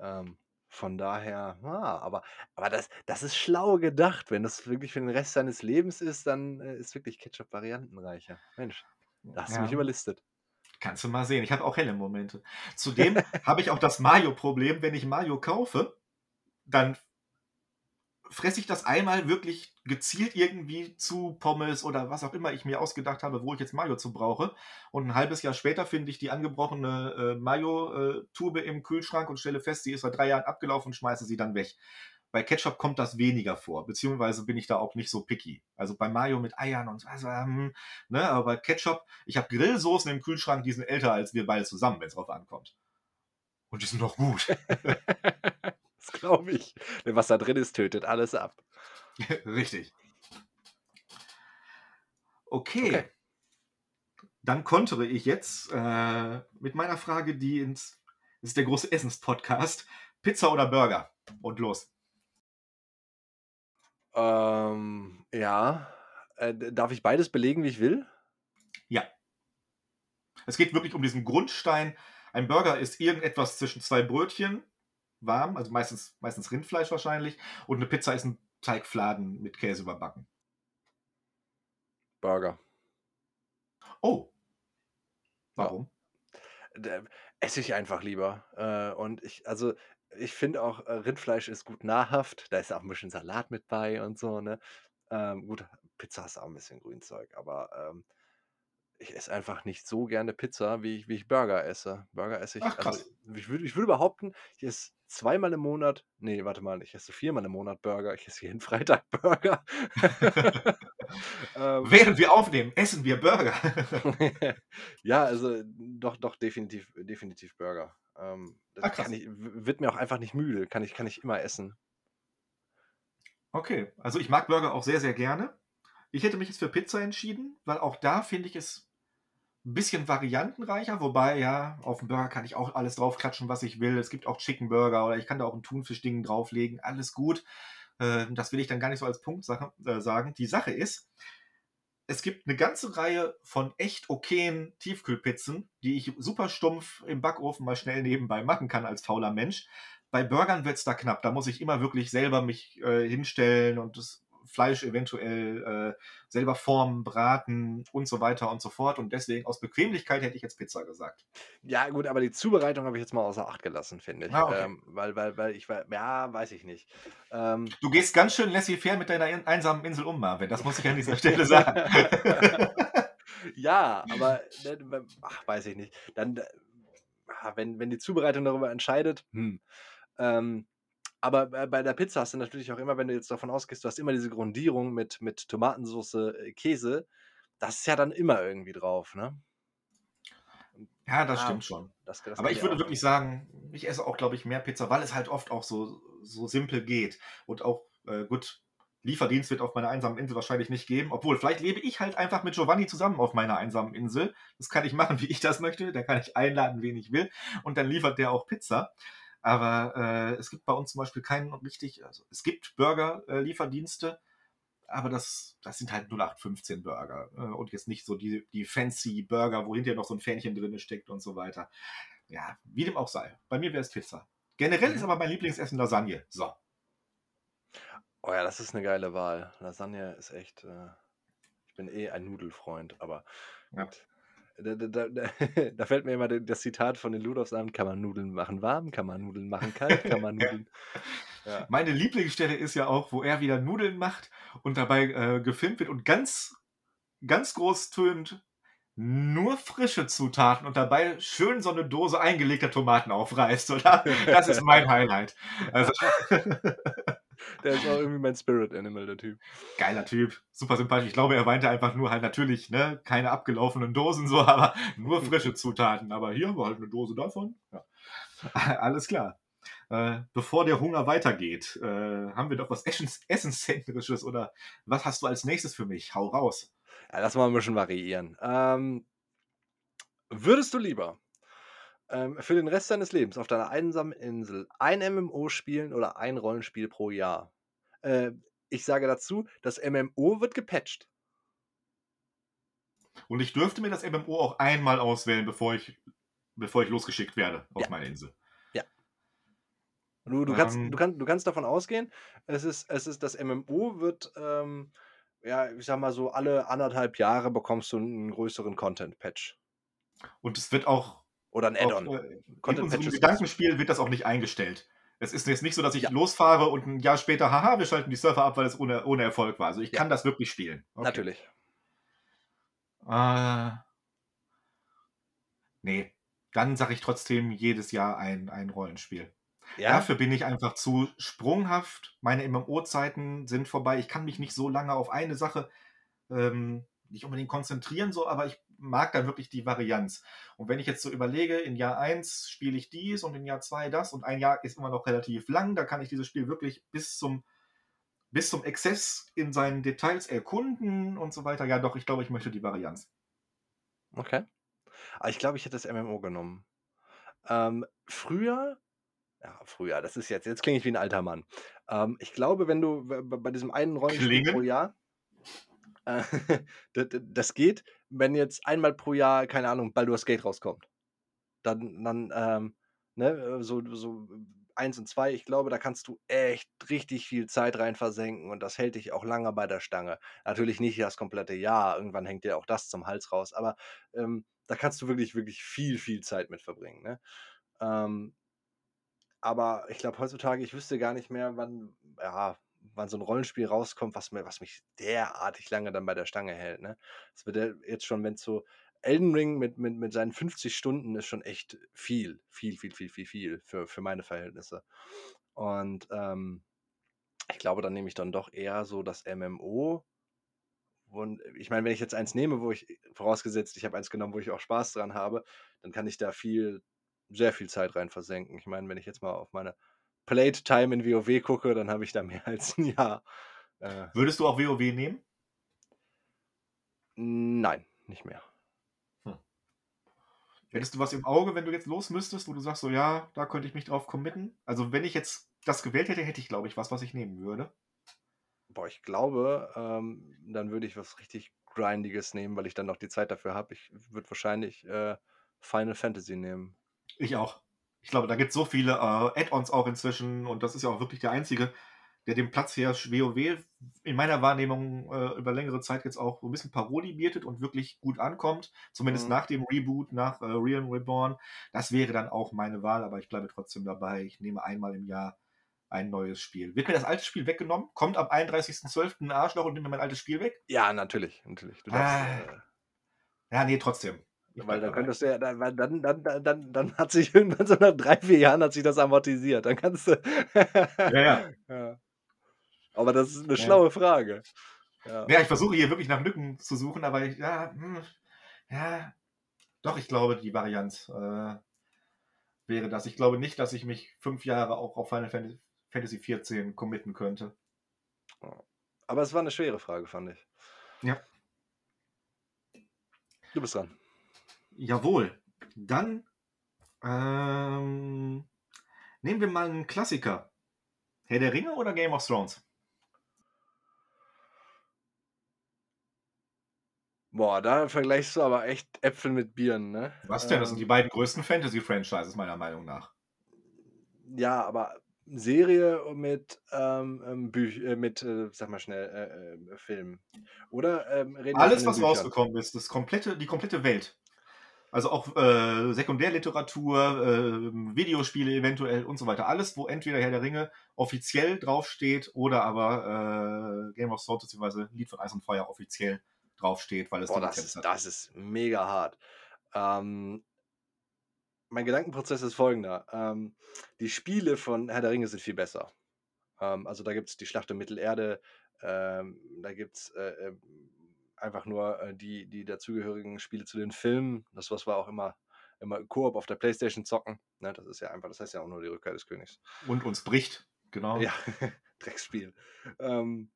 Ähm, von daher, ah, aber, aber das, das ist schlau gedacht. Wenn das wirklich für den Rest seines Lebens ist, dann äh, ist wirklich Ketchup variantenreicher. Mensch, da hast du mich Ja. überlistet. Kannst du mal sehen. Ich habe auch helle Momente. Zudem habe ich auch das Mayo-Problem, wenn ich Mayo kaufe, dann fresse ich das einmal wirklich gezielt irgendwie zu Pommes oder was auch immer ich mir ausgedacht habe, wo ich jetzt Mayo zu brauche. Und ein halbes Jahr später finde ich die angebrochene äh, Mayo-Tube im Kühlschrank und stelle fest, sie ist seit drei Jahren abgelaufen und schmeiße sie dann weg. Bei Ketchup kommt das weniger vor, beziehungsweise bin ich da auch nicht so picky. Also bei Mayo mit Eiern und also, ähm, ne, aber bei Ketchup, ich habe Grillsoßen im Kühlschrank, die sind älter als wir beide zusammen, wenn es drauf ankommt. Und die sind noch gut. *laughs* *laughs* *laughs* das glaube ich. Denn was da drin ist, tötet alles ab. *laughs* Richtig. Okay. Okay. Dann kontere ich jetzt äh, mit meiner Frage, die ins. Das ist der große Essenspodcast. Pizza oder Burger? Und los. Ähm, ja. Äh, darf ich beides belegen, wie ich will? Ja. Es geht wirklich um diesen Grundstein. Ein Burger ist irgendetwas zwischen zwei Brötchen, warm, also meistens, meistens Rindfleisch wahrscheinlich, und eine Pizza ist ein Teigfladen mit Käse überbacken. Burger. Oh. Warum? D- Esse ich einfach lieber. Äh, und ich, also, ich finde auch, äh, Rindfleisch ist gut nahrhaft. Da ist auch ein bisschen Salat mit bei und so, ne? Ähm, gut, Pizza ist auch ein bisschen Grünzeug, aber ähm, ich esse einfach nicht so gerne Pizza, wie ich wie ich Burger esse. Burger esse Ach ich also, krass. ich würde ich würde behaupten, ich esse zweimal im Monat ne, warte mal, ich esse viermal im Monat Burger. Ich esse jeden *laughs* Freitag Burger. *laughs* Ähm, Während wir aufnehmen, essen wir Burger. *laughs* ja, also doch, doch, definitiv definitiv Burger. Ähm, das krass. ich wird mir auch einfach nicht müde. Kann ich kann ich immer essen. Okay, also ich mag Burger auch sehr, sehr gerne. Ich hätte mich jetzt für Pizza entschieden, weil auch da finde ich es 'n bisschen variantenreicher, wobei, ja, auf 'n Burger kann ich auch alles draufklatschen, was ich will. Es gibt auch Chicken Burger oder ich kann da auch 'n Thunfischding drauflegen, alles gut. Äh, das will ich dann gar nicht so als Punktsache äh, sagen. Die Sache ist, es gibt 'ne ganze Reihe von echt okayen Tiefkühlpizzen, die ich super stumpf im Backofen mal schnell nebenbei machen kann als fauler Mensch. Bei Burgern wird's da knapp. Da muss ich immer wirklich selber mich, äh, hinstellen und das Fleisch eventuell, äh, selber formen, braten und so weiter und so fort. Und deswegen aus Bequemlichkeit hätte ich jetzt Pizza gesagt. Ja gut, aber die Zubereitung habe ich jetzt mal außer Acht gelassen, finde ich. Ah, okay. Ähm, weil weil weil ich wei ja, weiß ich nicht. Ähm Du gehst ganz schön laissez-faire mit deiner ein einsamen Insel um, Marvin. Das muss ich an dieser Stelle sagen. *laughs* Ja, aber, ne, w ach, weiß ich nicht. Dann ah, wenn wenn die Zubereitung darüber entscheidet, hm. Ähm, aber bei der Pizza hast du natürlich auch immer, wenn du jetzt davon ausgehst, du hast immer diese Grundierung mit mit Tomatensoße, äh, Käse, das ist ja dann immer irgendwie drauf, ne? Ja, das ja, stimmt schon. das das Aber ich ich würde auch wirklich sagen, ich esse auch, glaube ich, mehr Pizza, weil es halt oft auch so so simpel geht. Und auch, äh, gut, Lieferdienst wird auf meiner einsamen Insel wahrscheinlich nicht geben. Obwohl, vielleicht lebe ich halt einfach mit Giovanni zusammen auf meiner einsamen Insel. Das kann ich *laughs* machen, wie ich das möchte. Da kann ich einladen, wen ich will. Und dann liefert der auch Pizza. Aber, äh, es gibt bei uns zum Beispiel keinen richtig also, es gibt Burger äh, Lieferdienste, aber das das sind halt 0815 Burger, äh, und jetzt nicht so die die fancy Burger, wo hinterher noch so 'n Fähnchen drinne steckt und so weiter. Ja, wie dem auch sei. Bei mir wäre es Pizza. Generell ist aber mein Lieblingsessen Lasagne. So. Oh ja, das ist 'ne geile Wahl. Lasagne ist echt, äh ich bin eh ein Nudelfreund, aber Ja. gut. Da da da da *laughs* fällt mir immer das Zitat von den Ludolfs ein: „Kann man Nudeln machen warm? Kann man Nudeln machen kalt? *laughs* Kann man Ja. Nudeln“ *laughs* ja. Meine Lieblingsstelle ist ja auch, wo er wieder Nudeln macht und dabei, äh, gefilmt wird und ganz ganz groß tönt: „Nur frische Zutaten“ und dabei schön so 'ne Dose eingelegter Tomaten aufreißt, oder? Das ist mein Highlight. Also Der ist auch irgendwie mein Spirit Animal, der Typ. Geiler Typ, super sympathisch. Ich glaube, er meinte einfach nur halt natürlich, ne, keine abgelaufenen Dosen so, *laughs* aber nur frische Zutaten. Aber hier haben wir halt 'ne Dose davon. Ja. *laughs* Alles klar. Äh, bevor der Hunger weitergeht, äh, haben wir doch was Essenszentrisches oder was hast du als Nächstes für mich? Hau raus. Ja, lass mal 'n bisschen variieren. Ähm würdest du lieber, ähm, für den Rest deines Lebens auf deiner einsamen Insel ein MMO spielen oder ein Rollenspiel pro Jahr? Äh, ich sage dazu, das MMO wird gepatcht. Und ich dürfte mir das MMO auch einmal auswählen, bevor ich bevor ich losgeschickt werde Ja. auf meine Insel. Ja. Du du kannst Ähm du kann du kannst davon ausgehen, es ist es ist das MMO wird, ähm, ja, ich sage mal so, alle 1 1/2 Jahre bekommst du 'n größeren Content-Patch. Und es wird auch Oder 'n auch, Add-on. äh, in unserem Gedankenspiel wird das auch nicht eingestellt. Es ist jetzt nicht so, dass ich Ja. losfahre und 'n Jahr später: „Ha ha, wir schalten die Server ab, weil es ohne ohne Erfolg war.“ Also, ich Ja. kann das wirklich spielen. Okay. Natürlich. Äh ne, dann sage ich trotzdem jedes Jahr ein ein Rollenspiel. Ja? Dafür bin ich einfach zu sprunghaft. Meine MMO-Zeiten sind vorbei. Ich kann mich nicht so lange auf eine Sache, ähm, nicht unbedingt konzentrieren so, aber ich mag da wirklich die Varianz. Und wenn ich jetzt so überlege, in Jahr 1 spiele ich dies und in Jahr 2 das und ein Jahr ist immer noch relativ lang, da kann ich dieses Spiel wirklich bis zum bis zum Exzess in seinen Details erkunden und so weiter. Ja doch, ich glaube, ich möchte die Varianz. Okay. Aber ich glaube, ich hätte das MMO genommen. Ähm, früher ja, früher, das ist jetzt jetzt klinge ich wie 'n alter Mann. Ähm, ich glaube, wenn du bei diesem einen Rollenspiel pro? Jahr äh, *laughs* d d das geht, wenn jetzt einmal pro Jahr, keine Ahnung, Baldur's Gate rauskommt. Dann dann, ähm, ne, so so 1 und 2, ich glaube, da kannst du echt richtig viel Zeit rein versenken und das hält dich auch lange bei der Stange. Natürlich nicht das komplette Jahr, irgendwann hängt dir auch das zum Hals raus, aber, ähm, da kannst du wirklich, wirklich viel, viel Zeit mit verbringen, ne? Ähm aber ich glaube heutzutage, ich wüsste gar nicht mehr, wann ja, wann so 'n Rollenspiel rauskommt, was was mich derartig lange dann bei der Stange hält, ne? Es wird ja jetzt schon, wenn's so Elden Ring mit, mit, mit seinen 50 Stunden ist schon echt viel, viel, viel, viel, viel, viel für, für meine Verhältnisse. Und ähm, ich glaube, dann nehme ich dann doch eher so das MMO. Und ich meine, wenn ich jetzt eins nehme, wo ich, vorausgesetzt, ich habe eins genommen, wo ich auch Spaß dran habe, dann kann ich da viel, sehr viel Zeit rein versenken. Ich meine, wenn ich jetzt mal auf meine Played Time in WoW gucke, dann habe ich da mehr *laughs* als ein Jahr. Äh, Würdest du auch WoW nehmen? Nein, nicht mehr. Hm. Hättest du was im Auge, wenn du jetzt los müsstest, wo du sagst, so ja, da könnte ich mich drauf committen? Also, wenn ich jetzt das gewählt hätte, hätte ich, glaube ich, was, was ich nehmen würde. Boah, ich glaube, ähm, dann würde ich was richtig Grindiges nehmen, weil ich dann noch die Zeit dafür habe. Ich würde wahrscheinlich äh, Final Fantasy nehmen. Ich auch. Ich glaube, da gibt es so viele äh, Add-ons auch inzwischen und das ist ja auch wirklich der einzige, der dem Platz her WoW in meiner Wahrnehmung äh, über längere Zeit jetzt auch ein bisschen Paroli bietet und wirklich gut ankommt. Zumindest mhm. nach dem Reboot, nach äh, Realm Reborn. Das wäre dann auch meine Wahl, aber ich bleibe trotzdem dabei. Ich nehme einmal im Jahr ein neues Spiel. Wird mir das alte Spiel weggenommen? Kommt am 31.12. ein Arschloch und nimmt mir mein altes Spiel weg? Ja, natürlich. natürlich. Darfst, ah. äh, ja, nee, trotzdem. Weil dann könntest du ja, dann, dann, dann, dann, dann hat sich *laughs* irgendwann so nach drei, vier Jahren hat sich das amortisiert. Dann kannst du. ja, ja. *laughs* ja. Aber das ist eine ja. schlaue Frage. Ja. ja, ich versuche hier wirklich nach Lücken zu suchen, aber ich, ja, hm, ja, doch, ich glaube, die Variante äh, wäre das. Ich glaube nicht, dass ich mich fünf Jahre auch auf Final Fantasy Fantasy 14 committen könnte. Aber es war eine schwere Frage, fand ich. Ja. Du bist dran. Jawohl. Dann ähm, nehmen wir mal einen Klassiker. Herr der Ringe oder Game of Thrones? Boah, da vergleichst du aber echt Äpfel mit Bieren, ne? Was denn? Das sind die ähm. beiden größten Fantasy-Franchises, meiner Meinung nach. Ja, aber Serie mit, ähm, ähm, Büch äh, mit, äh, sag mal schnell, äh, äh, Film. Oder ähm, Alles, was Büchern? rausgekommen ist, das komplette, die komplette Welt. Also auch äh, Sekundärliteratur, äh, Videospiele eventuell und so weiter. Alles, wo entweder Herr der Ringe offiziell draufsteht oder aber äh, Game of Thrones bzw. Lied von Eis und Feuer offiziell draufsteht, weil es Boah, das, ist, das ist mega hart. Ähm, mein Gedankenprozess ist folgender. Ähm, die Spiele von Herr der Ringe sind viel besser. Ähm, also da gibt es die Schlacht um Mittelerde, ähm, da gibt es äh, äh, einfach nur äh, die, die dazugehörigen Spiele zu den Filmen. Das, was wir auch immer, immer Koop auf der Playstation zocken. Ne, das ist ja einfach, das heißt ja auch nur die Rückkehr des Königs. Und uns bricht, genau. Ja, *laughs* Drecksspiel. Ähm,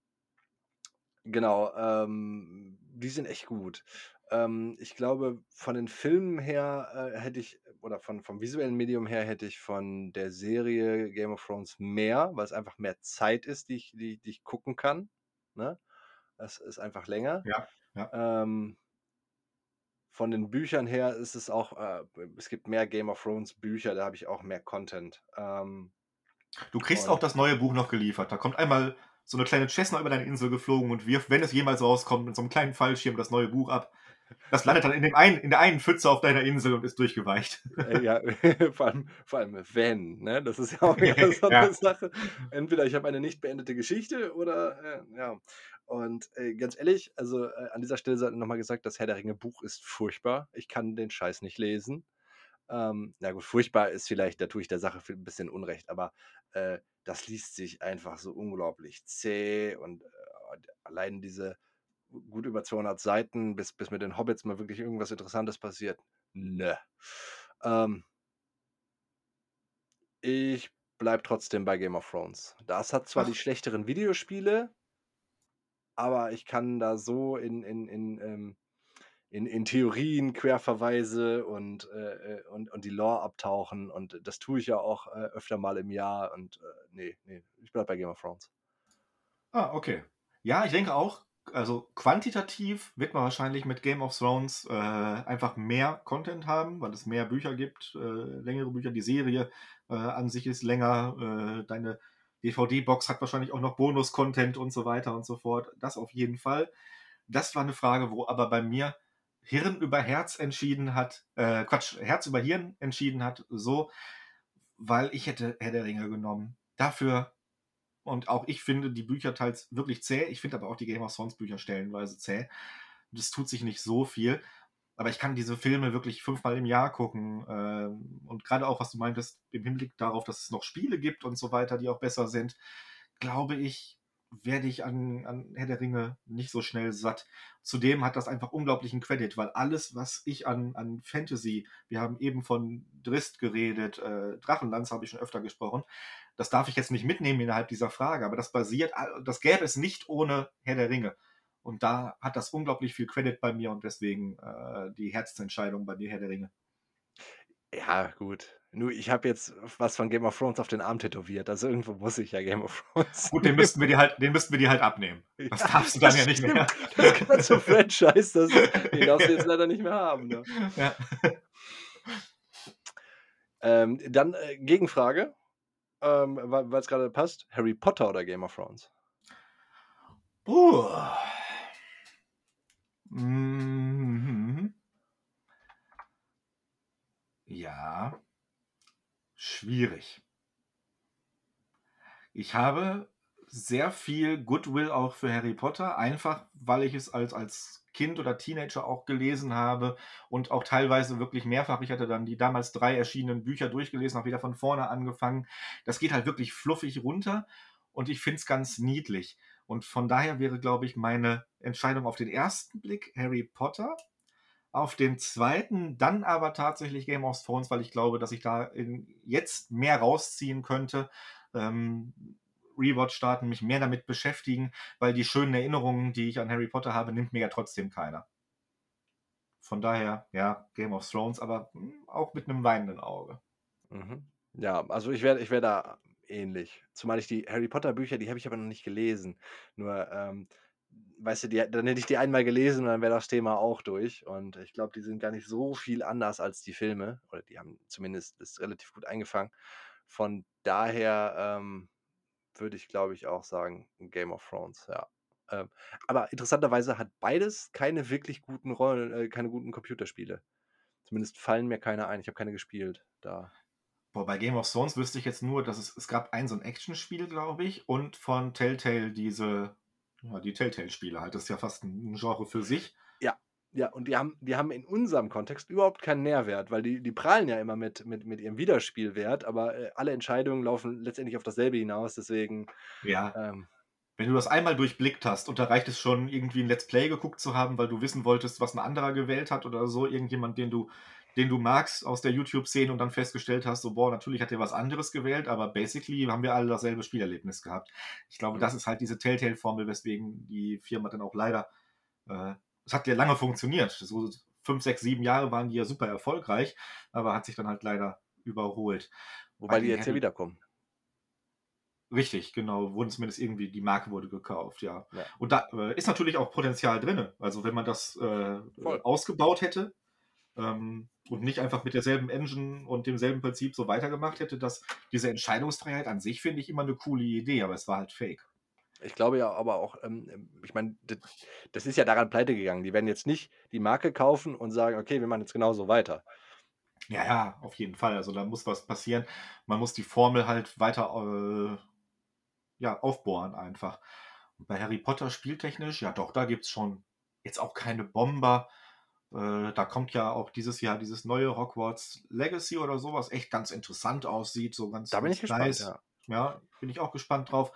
genau, ähm, die sind echt gut. Ähm, ich glaube, von den Filmen her äh, hätte ich, oder von, vom visuellen Medium her hätte ich von der Serie Game of Thrones mehr, weil es einfach mehr Zeit ist, die ich, die, die ich gucken kann. Ne? Das ist einfach länger. Ja. ja. Ähm, von den Büchern her ist es auch, äh, es gibt mehr Game of Thrones Bücher, da habe ich auch mehr Content. Ähm, du kriegst auch das neue Buch noch geliefert. Da kommt einmal so eine kleine Cessna über deine Insel geflogen und wirft, wenn es jemals rauskommt, mit so einem kleinen Fallschirm das neue Buch ab. Das landet dann in, dem einen, in der einen Pfütze auf deiner Insel und ist durchgeweicht. Äh, ja, *laughs* vor allem, vor allem wenn, ne? Das ist ja auch *laughs* wieder so eine ja. Sache. Entweder ich habe eine nicht beendete Geschichte oder äh, ja. Und äh, ganz ehrlich, also äh, an dieser Stelle sei nochmal gesagt, das Herr der Ringe Buch ist furchtbar. Ich kann den Scheiß nicht lesen. Ähm, na gut, furchtbar ist vielleicht, da tue ich der Sache ein bisschen Unrecht, aber äh, das liest sich einfach so unglaublich zäh und äh, allein diese gut über 200 Seiten, bis, bis mit den Hobbits mal wirklich irgendwas Interessantes passiert. Ne. Ähm, ich bleibe trotzdem bei Game of Thrones. Das hat zwar Ach. die schlechteren Videospiele, aber ich kann da so in, in, in, ähm, in, in Theorien, Querverweise und, äh, äh, und, und die Lore abtauchen. Und das tue ich ja auch äh, öfter mal im Jahr. Und äh, nee, nee, ich bleibe bei Game of Thrones. Ah, okay. Ja, ich denke auch, also quantitativ wird man wahrscheinlich mit Game of Thrones äh, einfach mehr Content haben, weil es mehr Bücher gibt, äh, längere Bücher. Die Serie äh, an sich ist länger. Äh, deine DVD-Box hat wahrscheinlich auch noch Bonus-Content und so weiter und so fort. Das auf jeden Fall. Das war eine Frage, wo aber bei mir Hirn über Herz entschieden hat, äh, Quatsch, Herz über Hirn entschieden hat, so, weil ich hätte Herr der Ringe genommen. Dafür und auch ich finde die Bücher teils wirklich zäh. Ich finde aber auch die Game of Thrones Bücher stellenweise zäh. Das tut sich nicht so viel. aber ich kann diese Filme wirklich fünfmal im Jahr gucken. Ähm, und gerade auch, was du meintest, im Hinblick darauf, dass es noch Spiele gibt und so weiter, die auch besser sind, glaube ich, werde ich an, an Herr der Ringe nicht so schnell satt. Zudem hat das einfach unglaublichen Credit, weil alles, was ich an, an Fantasy, wir haben eben von Drist geredet, äh, Drachenlands habe ich schon öfter gesprochen, das darf ich jetzt nicht mitnehmen innerhalb dieser Frage, aber das basiert, das gäbe es nicht ohne Herr der Ringe. Und da hat das unglaublich viel Credit bei mir und deswegen äh, die Herzensentscheidung bei mir Herr der Ringe. Ja, gut. Nur ich habe jetzt was von Game of Thrones auf den Arm tätowiert. Also irgendwo muss ich ja Game of Thrones. Gut, den müssten wir dir halt, den müssten wir dir halt abnehmen. *laughs* Das ja, darfst du dann ja nicht stimmt. mehr. Das gehört zum Franchise. Das, den darfst du jetzt leider nicht mehr haben. Ne? Ja. Ähm, dann äh, Gegenfrage, ähm, weil es gerade passt. Harry Potter oder Game of Thrones? Puh. Mhm. Ja. Schwierig. Ich habe sehr viel Goodwill auch für Harry Potter, einfach weil ich es als, als Kind oder Teenager auch gelesen habe und auch teilweise wirklich mehrfach. Ich hatte dann die damals drei erschienenen Bücher durchgelesen, habe wieder von vorne angefangen. Das geht halt wirklich fluffig runter und ich finde es ganz niedlich. Und von daher wäre, glaube ich, meine Entscheidung auf den ersten Blick Harry Potter. Auf den zweiten dann aber tatsächlich Game of Thrones, weil ich glaube, dass ich da jetzt mehr rausziehen könnte. Ähm, Rewatch starten, mich mehr damit beschäftigen, weil die schönen Erinnerungen, die ich an Harry Potter habe, nimmt mir ja trotzdem keiner. Von daher, ja, Game of Thrones, aber hm, auch mit einem weinenden Auge. Mhm. Ja, also ich werde ich wär da ähnlich. Zumal ich die Harry Potter Bücher, die habe ich aber noch nicht gelesen. Nur, ähm, weißt du, die, dann hätte ich die einmal gelesen und dann wäre das Thema auch durch. Und ich glaube, die sind gar nicht so viel anders als die Filme. Oder die haben zumindest das relativ gut eingefangen. Von daher ähm, würde ich, glaube ich, auch sagen, Game of Thrones, ja. Ähm, aber interessanterweise hat beides keine wirklich guten Rollen, äh, keine guten Computerspiele. Zumindest fallen mir keine ein. Ich habe keine gespielt da. Boah, bei Game of Thrones wüsste ich jetzt nur, dass es, es gab ein so ein Actionspiel, glaube ich, und von Telltale diese, ja, die Telltale-Spiele halt. Das ist ja fast ein Genre für sich. Ja, und die haben, die haben in unserem Kontext überhaupt keinen Nährwert, weil die, die prahlen ja immer mit, mit, mit ihrem Wiederspielwert, aber äh, alle Entscheidungen laufen letztendlich auf dasselbe hinaus, deswegen. Ja. Ähm, wenn du das einmal durchblickt hast und da reicht es schon, irgendwie ein Let's Play geguckt zu haben, weil du wissen wolltest, was ein anderer gewählt hat oder so, irgendjemand, den du den du magst aus der YouTube-Szene und dann festgestellt hast, so, boah, natürlich hat er was anderes gewählt, aber basically haben wir alle dasselbe Spielerlebnis gehabt. Ich glaube, das ist halt diese Telltale-Formel, weswegen die Firma dann auch leider, äh, es hat ja lange funktioniert. So fünf, sechs, sieben Jahre waren die ja super erfolgreich, aber hat sich dann halt leider überholt. Wobei die jetzt ja wiederkommen. Richtig, genau. Wurden zumindest irgendwie, die Marke wurde gekauft, ja. ja. Und da äh, ist natürlich auch Potenzial drin. Also wenn man das äh, ausgebaut hätte, ähm, und nicht einfach mit derselben Engine und demselben Prinzip so weitergemacht hätte, dass diese Entscheidungsfreiheit an sich finde ich immer eine coole Idee, aber es war halt fake. Ich glaube ja aber auch, ähm, ich meine, das, das ist ja daran pleite gegangen. Die werden jetzt nicht die Marke kaufen und sagen, okay, wir machen jetzt genauso weiter. Ja, ja, auf jeden Fall. Also da muss was passieren. Man muss die Formel halt weiter äh, ja, aufbohren einfach. Und bei Harry Potter spieltechnisch, ja doch, da gibt es schon jetzt auch keine Bomber. Äh, da kommt ja auch dieses Jahr dieses neue Hogwarts Legacy oder sowas, echt ganz interessant aussieht, so ganz Da bin ich nice. gespannt, ja. Ja, bin ich auch gespannt drauf,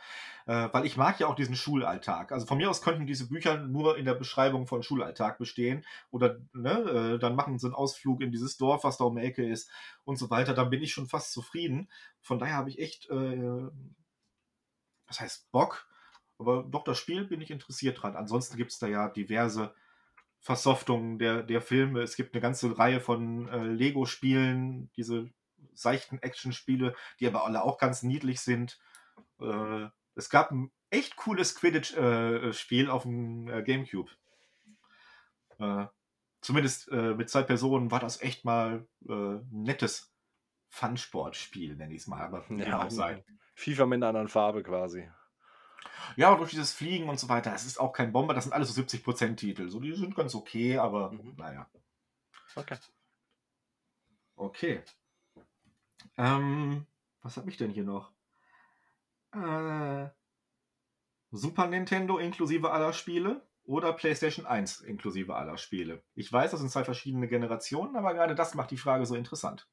äh, weil ich mag ja auch diesen Schulalltag. Also von mir aus könnten diese Bücher nur in der Beschreibung von Schulalltag bestehen oder ne, äh, dann machen sie einen Ausflug in dieses Dorf, was da um die Ecke ist und so weiter. Dann bin ich schon fast zufrieden. Von daher habe ich echt, äh, was heißt Bock, aber doch das Spiel bin ich interessiert dran. Ansonsten gibt es da ja diverse Versoftung der, der Filme. Es gibt eine ganze Reihe von äh, Lego-Spielen, diese seichten Action-Spiele, die aber alle auch ganz niedlich sind. Äh, es gab ein echt cooles Quidditch-Spiel äh, auf dem äh, Gamecube. Äh, zumindest äh, mit zwei Personen war das echt mal ein nettes Fun-Sport-Spiel, nenne ich es mal. Aber ja, auch sein. FIFA mit einer anderen Farbe quasi. Ja, durch dieses Fliegen und so weiter, es ist auch kein Bomber, das sind alles so 70% Titel. So, die sind ganz okay, aber mhm. naja. Okay. Okay. Ähm, was habe ich denn hier noch? Äh, Super Nintendo inklusive aller Spiele oder PlayStation 1 inklusive aller Spiele? Ich weiß, das sind zwei verschiedene Generationen, aber gerade das macht die Frage so interessant.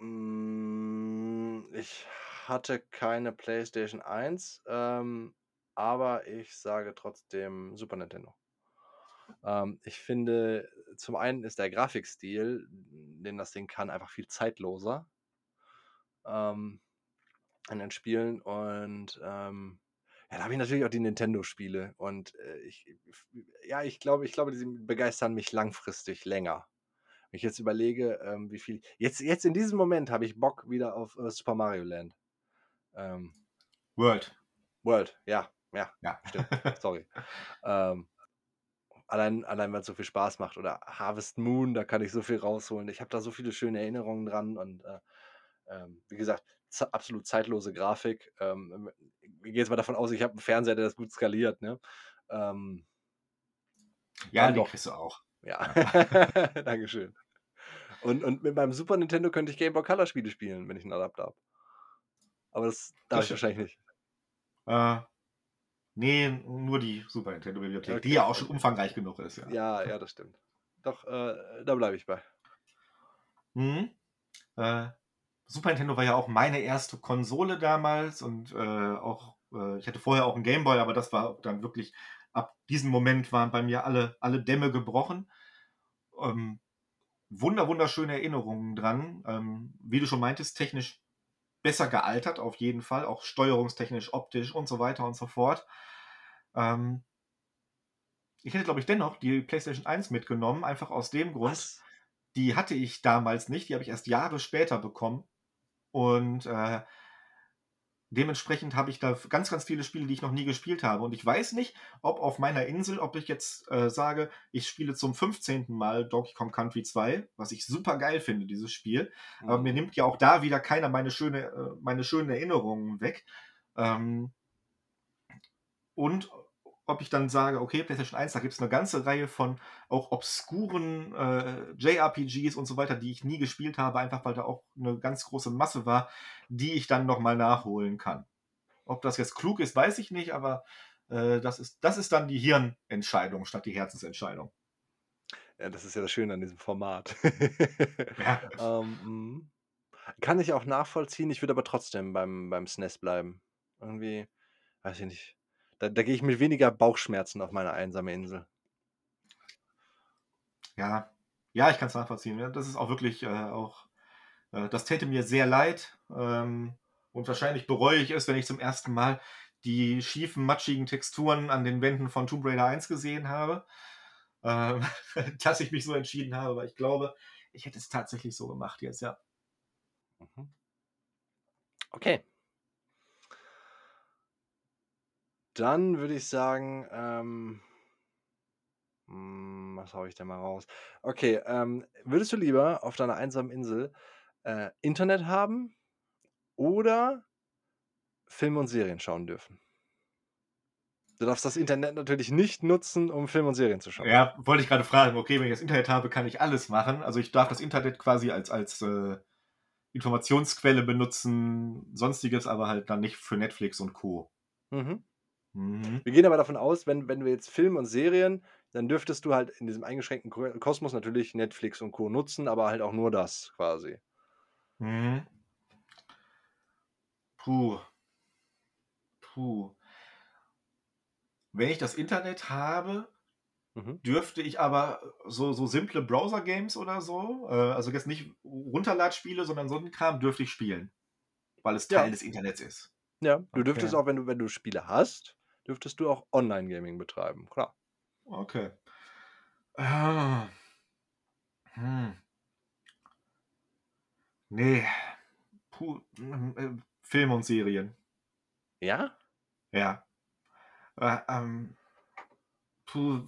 Hm, ich hatte keine PlayStation 1, ähm, aber ich sage trotzdem Super Nintendo. Ähm, ich finde, zum einen ist der Grafikstil, den das Ding kann, einfach viel zeitloser ähm, in den Spielen und ähm, ja, da habe ich natürlich auch die Nintendo-Spiele und äh, ich, ja, ich glaube, ich glaube, die begeistern mich langfristig länger. Wenn ich jetzt überlege, ähm, wie viel, jetzt, jetzt in diesem Moment habe ich Bock wieder auf äh, Super Mario Land. Ähm, World. World, ja, ja, Ja. stimmt, *laughs* sorry. Ähm, allein, allein weil es so viel Spaß macht. Oder Harvest Moon, da kann ich so viel rausholen. Ich habe da so viele schöne Erinnerungen dran und äh, ähm, wie gesagt, absolut zeitlose Grafik. Ähm, ich gehe jetzt mal davon aus, ich habe einen Fernseher, der das gut skaliert. Ne? Ähm, Ja, den doch. kriegst du auch. ja, *laughs* Dankeschön. Und, und mit meinem Super Nintendo könnte ich Game Boy Color Spiele spielen, wenn ich einen Adapter habe. Aber das darf Das ich wahrscheinlich nicht. Äh, nee, nur die Super Nintendo Bibliothek, Okay, die ja auch schon umfangreich genug ist. Ja. Ja, ja, das stimmt. Doch, äh, da bleibe ich bei. Mhm. Äh, Super Nintendo war ja auch meine erste Konsole damals und äh, auch, äh, ich hatte vorher auch einen Gameboy, aber das war dann wirklich, ab diesem Moment waren bei mir alle, alle Dämme gebrochen. Ähm, wunder, wunderschöne Erinnerungen dran. Ähm, wie du schon meintest, technisch besser gealtert, auf jeden Fall, auch steuerungstechnisch, optisch und so weiter und so fort. Ähm, ich hätte, glaube ich, dennoch die PlayStation 1 mitgenommen, einfach aus dem Grund, Was? die hatte ich damals nicht, die habe ich erst Jahre später bekommen. Und äh, dementsprechend habe ich da ganz, ganz viele Spiele, die ich noch nie gespielt habe. Und ich weiß nicht, ob auf meiner Insel, ob ich jetzt äh, sage, ich spiele zum 15. Mal Donkey Kong Country 2, was ich super geil finde, dieses Spiel. Aber mir Mhm. nimmt ja auch da wieder keiner meine, schöne, äh, meine schönen Erinnerungen weg. Ähm, und ob ich dann sage, okay, PlayStation 1, da gibt es eine ganze Reihe von auch obskuren äh, JRPGs und so weiter, die ich nie gespielt habe, einfach weil da auch eine ganz große Masse war, die ich dann nochmal nachholen kann. Ob das jetzt klug ist, weiß ich nicht, aber äh, das, ist, das ist dann die Hirnentscheidung statt die Herzensentscheidung. Ja, das ist ja das Schöne an diesem Format. *laughs* Ja. *laughs* ähm, mhm. Kann ich auch nachvollziehen, ich würde aber trotzdem beim, beim SNES bleiben. Irgendwie, weiß ich nicht. Da, da gehe ich mit weniger Bauchschmerzen auf meine einsame Insel. Ja, ja, ich kann es nachvollziehen. Ja, das ist auch wirklich äh, auch, äh, das täte mir sehr leid. Ähm, und wahrscheinlich bereue ich es, wenn ich zum ersten Mal die schiefen, matschigen Texturen an den Wänden von Tomb Raider 1 gesehen habe. Ähm, *laughs* dass ich mich so entschieden habe, weil ich glaube, ich hätte es tatsächlich so gemacht jetzt, ja. Mhm. Okay. Dann würde ich sagen, ähm, hm, was haue ich denn mal raus? Okay, ähm, würdest du lieber auf deiner einsamen Insel äh, Internet haben oder Filme und Serien schauen dürfen? Du darfst das Internet natürlich nicht nutzen, um Filme und Serien zu schauen. Ja, wollte ich gerade fragen, okay, wenn ich das Internet habe, kann ich alles machen. Also ich darf das Internet quasi als, als äh, Informationsquelle benutzen, sonstiges aber halt dann nicht für Netflix und Co. Mhm. Mhm. Wir gehen aber davon aus, wenn, wenn wir jetzt Filme und Serien, dann dürftest du halt in diesem eingeschränkten Ko- Kosmos natürlich Netflix und Co. nutzen, aber halt auch nur das quasi. Mhm. Puh. Puh. Wenn ich das Internet habe, Mhm. dürfte ich aber so, so simple Browser-Games oder so, äh, also jetzt nicht Runterladspiele, sondern so einen Kram dürfte ich spielen. Weil es Teil Ja. des Internets ist. Ja, du Okay. dürftest auch, wenn du, wenn du Spiele hast, dürftest du auch Online-Gaming betreiben, klar. Okay. Ah. Hm. Nee. Puh. mm, äh, Film und Serien. Ja? Ja. Äh, ähm, puh,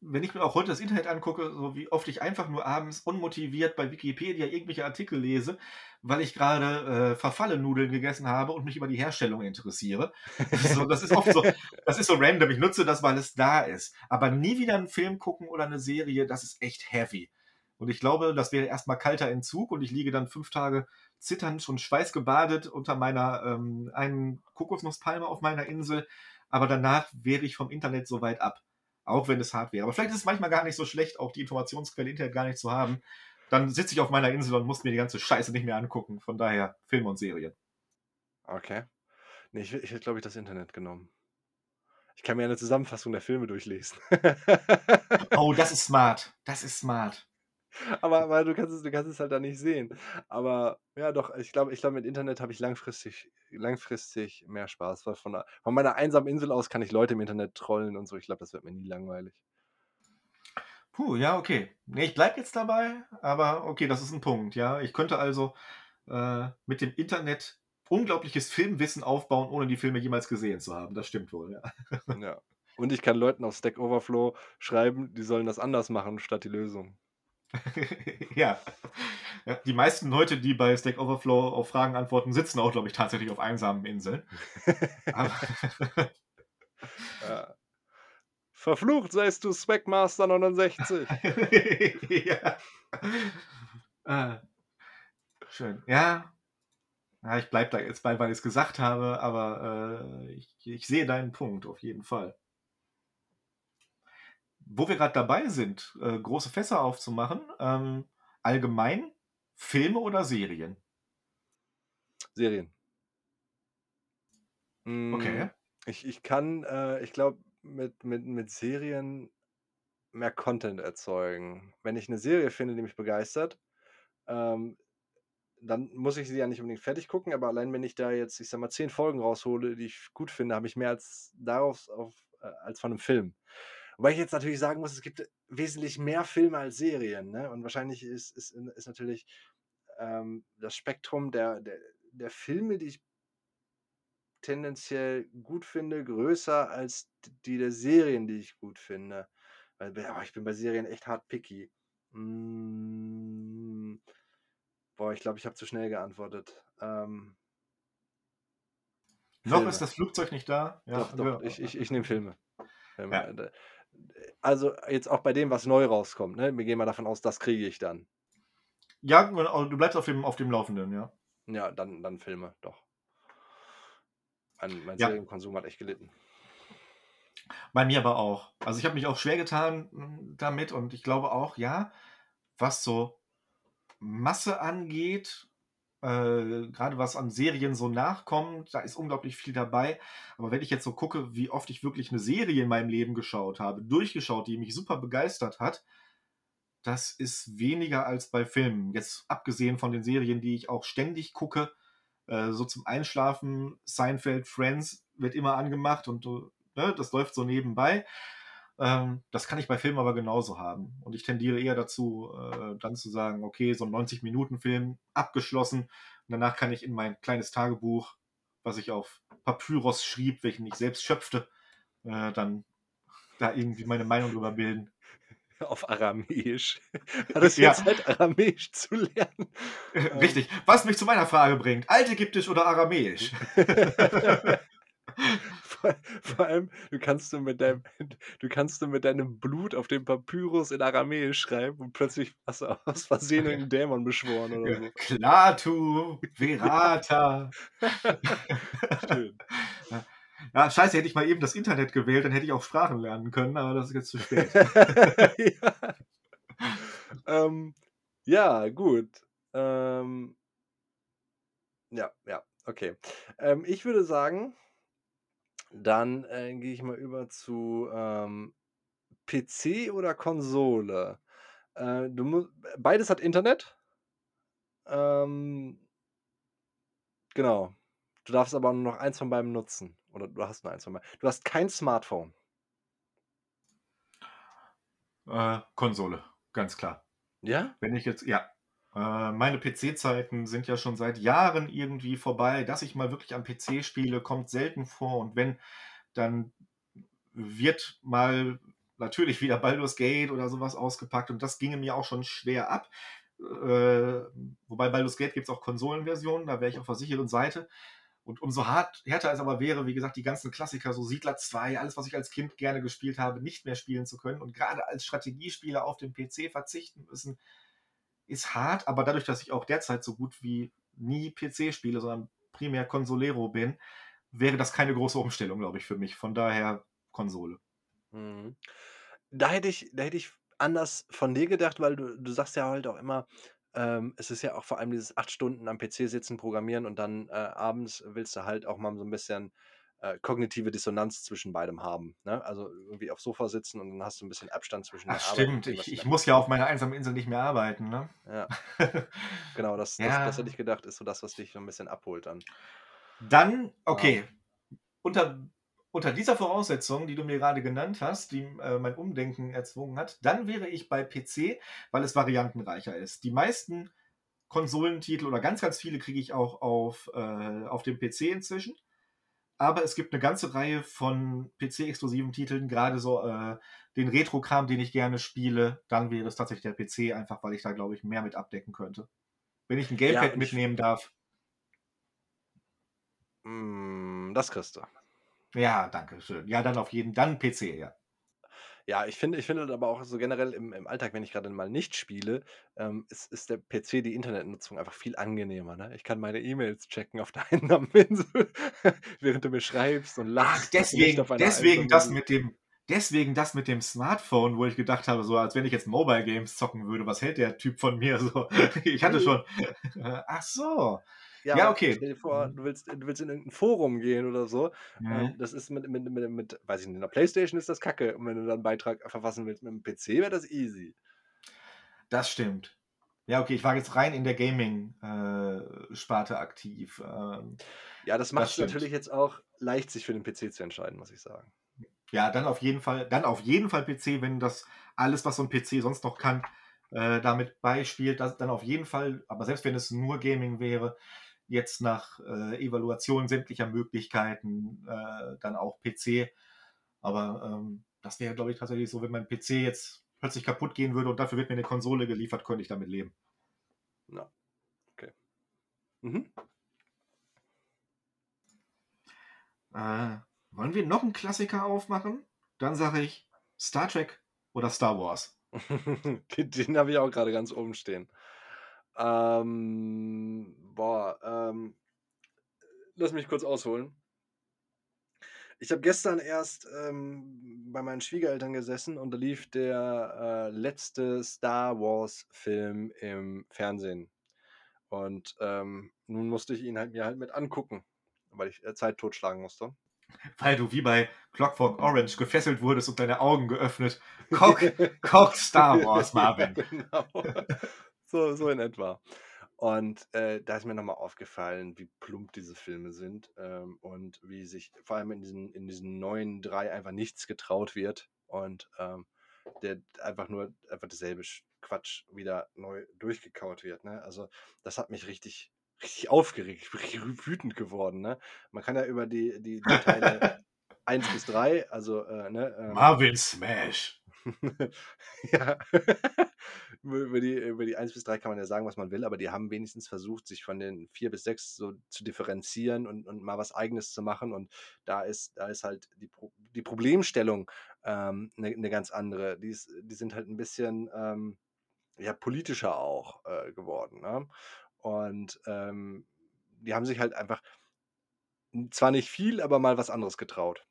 wenn ich mir auch heute das Internet angucke, so wie oft ich einfach nur abends unmotiviert bei Wikipedia irgendwelche Artikel lese, weil ich gerade äh, Verfallennudeln gegessen habe und mich über die Herstellung interessiere. Das ist, so, das ist oft so, *laughs* das ist so random. Ich nutze das, weil es da ist. Aber nie wieder einen Film gucken oder eine Serie, das ist echt heavy. Und ich glaube, das wäre erstmal kalter Entzug und ich liege dann fünf Tage zitternd und schweißgebadet unter meiner ähm, einen Kokosnusspalme auf meiner Insel. aber danach wäre ich vom Internet so weit ab. Auch wenn es hart wäre. Aber vielleicht ist es manchmal gar nicht so schlecht, auch die Informationsquelle Internet gar nicht zu haben. Dann sitze ich auf meiner Insel und muss mir die ganze Scheiße nicht mehr angucken. Von daher Filme und Serien. Okay. Nee, ich, ich hätte, glaube ich, das Internet genommen. Ich kann mir eine Zusammenfassung der Filme durchlesen. *laughs* oh, das ist smart. Das ist smart. Aber, aber du, kannst es, du kannst es halt da nicht sehen. Aber ja, doch, ich glaube, ich glaub, mit Internet habe ich langfristig, langfristig mehr Spaß, weil von, von meiner einsamen Insel aus kann ich Leute im Internet trollen und so. Ich glaube, das wird mir nie langweilig. Puh, ja, okay. Nee, ich bleibe jetzt dabei, aber okay, das ist ein Punkt, ja. Ich könnte also äh, mit dem Internet unglaubliches Filmwissen aufbauen, ohne die Filme jemals gesehen zu haben. Das stimmt wohl, ja. Ja. Und ich kann Leuten auf Stack Overflow schreiben, die sollen das anders machen, statt die Lösung. *laughs* ja. ja. Die meisten Leute, die bei Stack Overflow auf Fragen antworten, sitzen auch, glaube ich, tatsächlich auf einsamen Inseln. *laughs* ja. Verflucht seist du, Swagmaster 69. *laughs* ja. Ah. Schön. Ja. ja ich bleibe da jetzt bei, weil ich es gesagt habe, aber äh, ich, ich sehe deinen Punkt auf jeden Fall wo wir gerade dabei sind, äh, große Fässer aufzumachen, ähm, allgemein Filme oder Serien? Serien. Okay. Mm, ich, ich kann, äh, ich glaube, mit, mit, mit Serien mehr Content erzeugen. Wenn ich eine Serie finde, die mich begeistert, ähm, dann muss ich sie ja nicht unbedingt fertig gucken, aber allein wenn ich da jetzt, ich sag mal, zehn Folgen raushole, die ich gut finde, habe ich mehr als darauf auf, äh, als von einem Film. Wobei ich jetzt natürlich sagen muss, es gibt wesentlich mehr Filme als Serien, ne? Und wahrscheinlich ist, ist, ist natürlich ähm, das Spektrum der, der, der Filme, die ich tendenziell gut finde, größer als die der Serien, die ich gut finde. Weil oh, ich bin bei Serien echt hart picky. Mm, boah, ich glaube, ich habe zu schnell geantwortet. Ähm, Noch ist das Flugzeug nicht da. Ja, doch, doch, ja. ich, ich, ich nehme Filme. Ja also jetzt auch bei dem, was neu rauskommt, ne? Wir gehen mal davon aus, das kriege ich dann. Ja, du bleibst auf dem, auf dem Laufenden, ja. Ja, dann, dann Filme, doch. Mein, mein ja. Serienkonsum hat echt gelitten. Bei mir aber auch. Also ich habe mich auch schwer getan hm, damit und ich glaube auch, ja, was so Masse angeht, äh, gerade was an Serien so nachkommt, da ist unglaublich viel dabei. Aber wenn ich jetzt so gucke, wie oft ich wirklich eine Serie in meinem Leben geschaut habe, durchgeschaut, die mich super begeistert hat, das ist weniger als bei Filmen. Jetzt abgesehen von den Serien, die ich auch ständig gucke, äh, so zum Einschlafen, Seinfeld, Friends wird immer angemacht und ne, das läuft so nebenbei. Ähm, das kann ich bei Filmen aber genauso haben. Und ich tendiere eher dazu, äh, dann zu sagen, okay, so ein 90-Minuten-Film abgeschlossen. Und danach kann ich in mein kleines Tagebuch, was ich auf Papyrus schrieb, welchen ich selbst schöpfte, äh, dann da irgendwie meine Meinung drüber bilden. *laughs* Auf Aramäisch. *laughs* Hat es jetzt Zeit, Aramäisch zu lernen? Richtig. Was mich zu meiner Frage bringt: Altägyptisch oder Aramäisch? *laughs* vor, allem, du kannst du mit deinem, *laughs* du kannst du mit deinem Blut auf dem Papyrus in Aramäisch schreiben und plötzlich hast du aus Versehen einen Dämon beschworen oder so. Klatu, *laughs* Verata. Schön. Ja, scheiße, hätte ich mal eben das Internet gewählt, dann hätte ich auch Sprachen lernen können, aber das ist jetzt zu spät. *laughs* ja. Ähm, ja, gut. Ähm, ja, ja, okay. Ähm, ich würde sagen, dann, äh, gehe ich mal über zu, ähm, PC oder Konsole. Äh, du beides hat Internet. Ähm genau. Du darfst aber nur noch eins von beiden nutzen. Oder du hast nur eins von beiden. Du hast kein Smartphone. Äh, Konsole, ganz klar. Ja? Wenn ich jetzt ja. Äh, meine PC-Zeiten sind ja schon seit Jahren irgendwie vorbei. Dass ich mal wirklich am PC spiele, kommt selten vor. Und wenn, dann wird mal natürlich wieder Baldur's Gate oder sowas ausgepackt. Und das ginge mir auch schon schwer ab. Äh, wobei Baldur's Gate gibt es auch Konsolenversionen, da wäre ich auf der sicheren Seite. Und umso hart, härter es aber wäre, wie gesagt, die ganzen Klassiker, so Siedler 2, alles, was ich als Kind gerne gespielt habe, nicht mehr spielen zu können und gerade als Strategiespieler auf den PC verzichten müssen, ist hart, aber dadurch, dass ich auch derzeit so gut wie nie PC spiele, sondern primär Consolero bin, wäre das keine große Umstellung, glaube ich, für mich. Von daher Konsole. Mhm. Da hätte ich da hätte ich anders von dir gedacht, weil du du sagst ja halt auch immer, ähm, es ist ja auch vor allem dieses 8 Stunden am PC sitzen, programmieren und dann, äh, abends willst du halt auch mal so ein bisschen, äh, kognitive Dissonanz zwischen beidem haben, ne? Also, irgendwie aufs Sofa sitzen und dann hast du ein bisschen Abstand zwischen Ach der Arbeit stimmt, dem, was ich ich muss ja auf meiner einsamen Insel nicht mehr arbeiten, ne? Ja, *laughs* genau, das das das hätte ich gedacht, ist so das, was dich so ein bisschen abholt dann. Dann Ja. okay. Unter unter dieser Voraussetzung, die du mir gerade genannt hast, die, äh, mein Umdenken erzwungen hat, dann wäre ich bei PC, weil es variantenreicher ist. Die meisten Konsolentitel oder ganz, ganz viele kriege ich auch auf, äh, auf dem PC inzwischen. Aber es gibt eine ganze Reihe von PC-exklusiven Titeln, gerade so äh, den Retro-Kram, den ich gerne spiele. Dann wäre es tatsächlich der PC, einfach weil ich da, glaube ich, mehr mit abdecken könnte. Wenn ich ein Ja, Gamepad ich mitnehmen darf. Hm, das kriegst du. Ja, danke schön. Ja, dann auf jeden dann PC, ja. Ja, ich finde ich finde aber auch so generell im im Alltag, wenn ich gerade mal nicht spiele, ähm, ist ist der PC, die Internetnutzung einfach viel angenehmer, ne? Ich kann meine E-Mails checken auf *laughs* der einsamen Insel, während du mir schreibst und Ach, lachst nicht deswegen deswegen das mit dem deswegen das mit dem Smartphone, wo ich gedacht habe, so als wenn ich jetzt Mobile Games zocken würde, was hält der Typ von mir *laughs* so? Ich hatte Ne. schon ach so. Ja, Ja, okay. stell dir vor, Mhm. du willst du willst in irgend 'n Forum gehen oder so Mhm. das ist mit mit mit mit weiß ich nicht, 'ner Playstation ist das Kacke und wenn du dann 'n Beitrag verfassen willst mit 'm PC, wäre das easy. Das stimmt. Ja, okay, ich war jetzt rein in der Gaming, äh, Sparte aktiv. Ähm, Ja, das macht's stimmt. natürlich jetzt auch leicht, sich für den PC zu entscheiden, muss ich sagen. Ja, dann auf jeden Fall dann auf jeden Fall PC, wenn das alles, was so 'n PC sonst noch kann, äh, damit beispielt, das dann auf jeden Fall. Aber selbst wenn es nur Gaming wäre, jetzt nach, äh, Evaluation sämtlicher Möglichkeiten, äh, dann auch PC. Aber, ähm, das wäre, glaube ich, tatsächlich so, wenn mein PC jetzt plötzlich kaputt gehen würde und dafür wird mir 'ne Konsole geliefert, könnte ich damit leben. Ja, okay. Mhm. Äh, wollen wir noch 'n Klassiker aufmachen? Dann sage ich Star Trek oder Star Wars. *laughs* Den habe ich auch grade ganz oben stehen. Ähm, boah, ähm, lass mich kurz ausholen. Ich habe gestern erst, ähm, bei meinen Schwiegereltern gesessen und da lief der, äh, letzte Star-Wars-Film im Fernsehen. Und, ähm, nun musste ich ihn halt mir halt mit angucken, weil ich, äh, Zeit totschlagen musste. *laughs* Weil du wie bei Clockwork Orange gefesselt wurdest und deine Augen geöffnet. Guck guck *laughs* Star Wars, Marvin. *laughs* Genau. So so in etwa. Und, äh, da ist mir noch mal aufgefallen, wie plump diese Filme sind, ähm, und wie sich vor allem in diesen in diesen neuen 3 einfach nichts getraut wird und, ähm, der einfach nur einfach derselbe Sch Quatsch wieder neu durchgekaut wird, ne? Also, das hat mich richtig richtig aufgeregt. Ich bin richtig wütend geworden, ne? Man kann ja über die die die Teile *laughs* 1 bis 3, also, äh, ne, ähm Marvin Smash. *laughs* Ja. Über die über die 1 bis 3 kann man ja sagen, was man will, aber die haben wenigstens versucht, sich von den 4 bis 6 so zu differenzieren und und mal was Eigenes zu machen. Und da ist da ist halt die Pro die Problemstellung, ähm, 'ne 'ne ganz andere. Die ist die sind halt 'n bisschen, ähm, ja, politischer auch, äh, geworden, ne? Und, ähm, die haben sich halt einfach hm, zwar nicht viel, aber mal was anderes getraut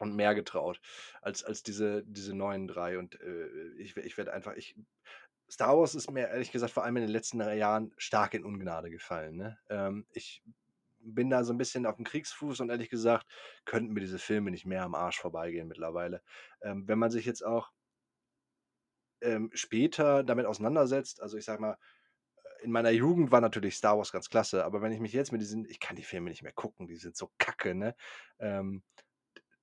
und mehr getraut als als diese diese neuen 3. Und, äh, ich ich werde einfach ich Star Wars ist mir ehrlich gesagt vor allem in den letzten 3 Jahren stark in Ungnade gefallen, ne? Ähm, ich bin da so 'n bisschen aufm Kriegsfuß und ehrlich gesagt könnten mir diese Filme nicht mehr am Arsch vorbeigehen mittlerweile. Ähm, wenn man sich jetzt auch ähm, später damit auseinandersetzt also, ich sage mal, äh, in meiner Jugend war natürlich Star Wars ganz klasse, aber wenn ich mich jetzt mit diesen ich kann die Filme nicht mehr gucken, die sind so kacke, ne? Ähm,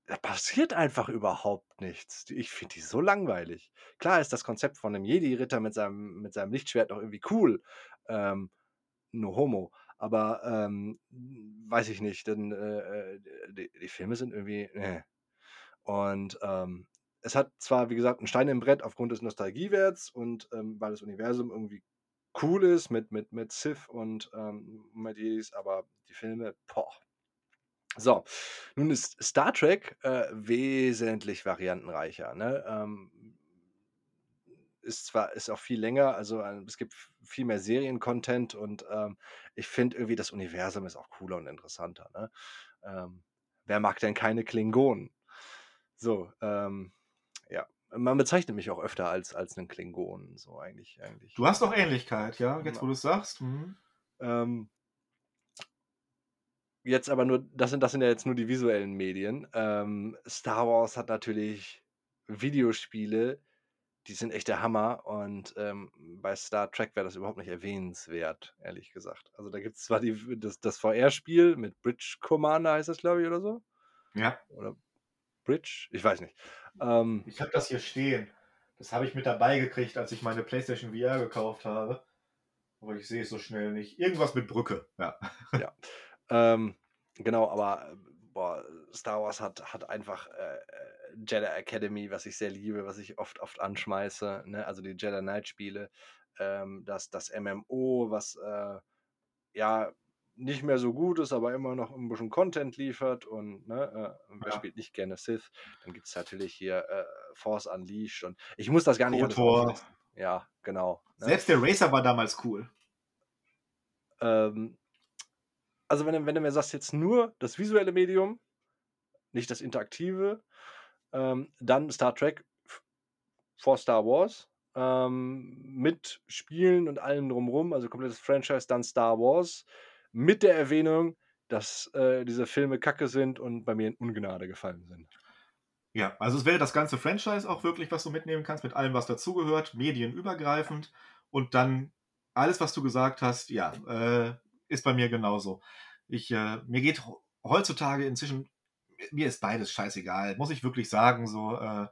da passiert einfach überhaupt nichts. Ich finde die so langweilig. Klar ist das Konzept von 'nem Jedi-Ritter mit seinem mit seinem Lichtschwert noch irgendwie cool, ähm, no homo, aber, ähm, weiß ich nicht, dann, äh, äh, die die Filme sind irgendwie, ne. Und, ähm, es hat zwar, wie gesagt, 'n Stein im Brett aufgrund des Nostalgiewerts und, ähm, weil das Universum irgendwie cool ist mit mit mit Sith und, ähm, mit Jedis, aber die Filme, boah. So, nun ist Star Trek, äh, wesentlich variantenreicher, ne? Ähm ist zwar ist auch viel länger, also, ähm, es gibt viel mehr Serien-Content und, ähm, ich finde irgendwie, das Universum ist auch cooler und interessanter, ne? Ähm, wer mag denn keine Klingonen? So, ähm, ja. Man bezeichnet mich auch öfter als als 'nen Klingonen, so eigentlich eigentlich. Du hast auch Ähnlichkeit, ja, jetzt, wo du's sagst. Mhm. Ähm jetzt aber nur das sind das sind ja jetzt nur die visuellen Medien. Ähm, Star Wars hat natürlich Videospiele, die sind echt der Hammer und, ähm, bei Star Trek wäre das überhaupt nicht erwähnenswert, ehrlich gesagt. Also, da gibt's zwar die das das VR-Spiel mit Bridge Commander heißt das, glaube ich, oder so? Ja. Oder Bridge? Ich weiß nicht. Ähm Ich habe das hier stehen. Das habe ich mit dabei gekriegt, als ich meine PlayStation VR gekauft habe. Aber ich sehe es so schnell nicht. Irgendwas mit Brücke, ja. Ja. *laughs* Ähm, genau, aber, boah, Star Wars hat hat einfach, äh, äh, Jedi Academy, was ich sehr liebe, was ich oft oft anschmeiße, ne? Also, die Jedi Knight-Spiele, ähm, das das MMO, was, äh, ja, nicht mehr so gut ist, aber immer noch 'n bisschen Content liefert und, ne, äh, wer Ja. spielt nicht gerne Sith? Dann gibt's natürlich hier, äh, Force Unleashed und ich muss das gar nicht auflisten. Ja, genau, ne? Selbst der Racer war damals cool. Ähm, also, wenn du wenn du mir sagst, jetzt nur das visuelle Medium, nicht das Interaktive, ähm, dann Star Trek vor Star Wars, ähm, mit Spielen und allem Drumrum, also, komplettes Franchise, dann Star Wars mit der Erwähnung, dass, äh, diese Filme Kacke sind und bei mir in Ungnade gefallen sind. Ja, also, es wäre das ganze Franchise auch wirklich, was du mitnehmen kannst mit allem, was dazugehört, medienübergreifend und dann alles, was du gesagt hast, ja, äh, ist bei mir genauso. Ich, äh mir geht heu heutzutage inzwischen mi mir ist beides scheißegal, muss ich wirklich sagen, so, äh,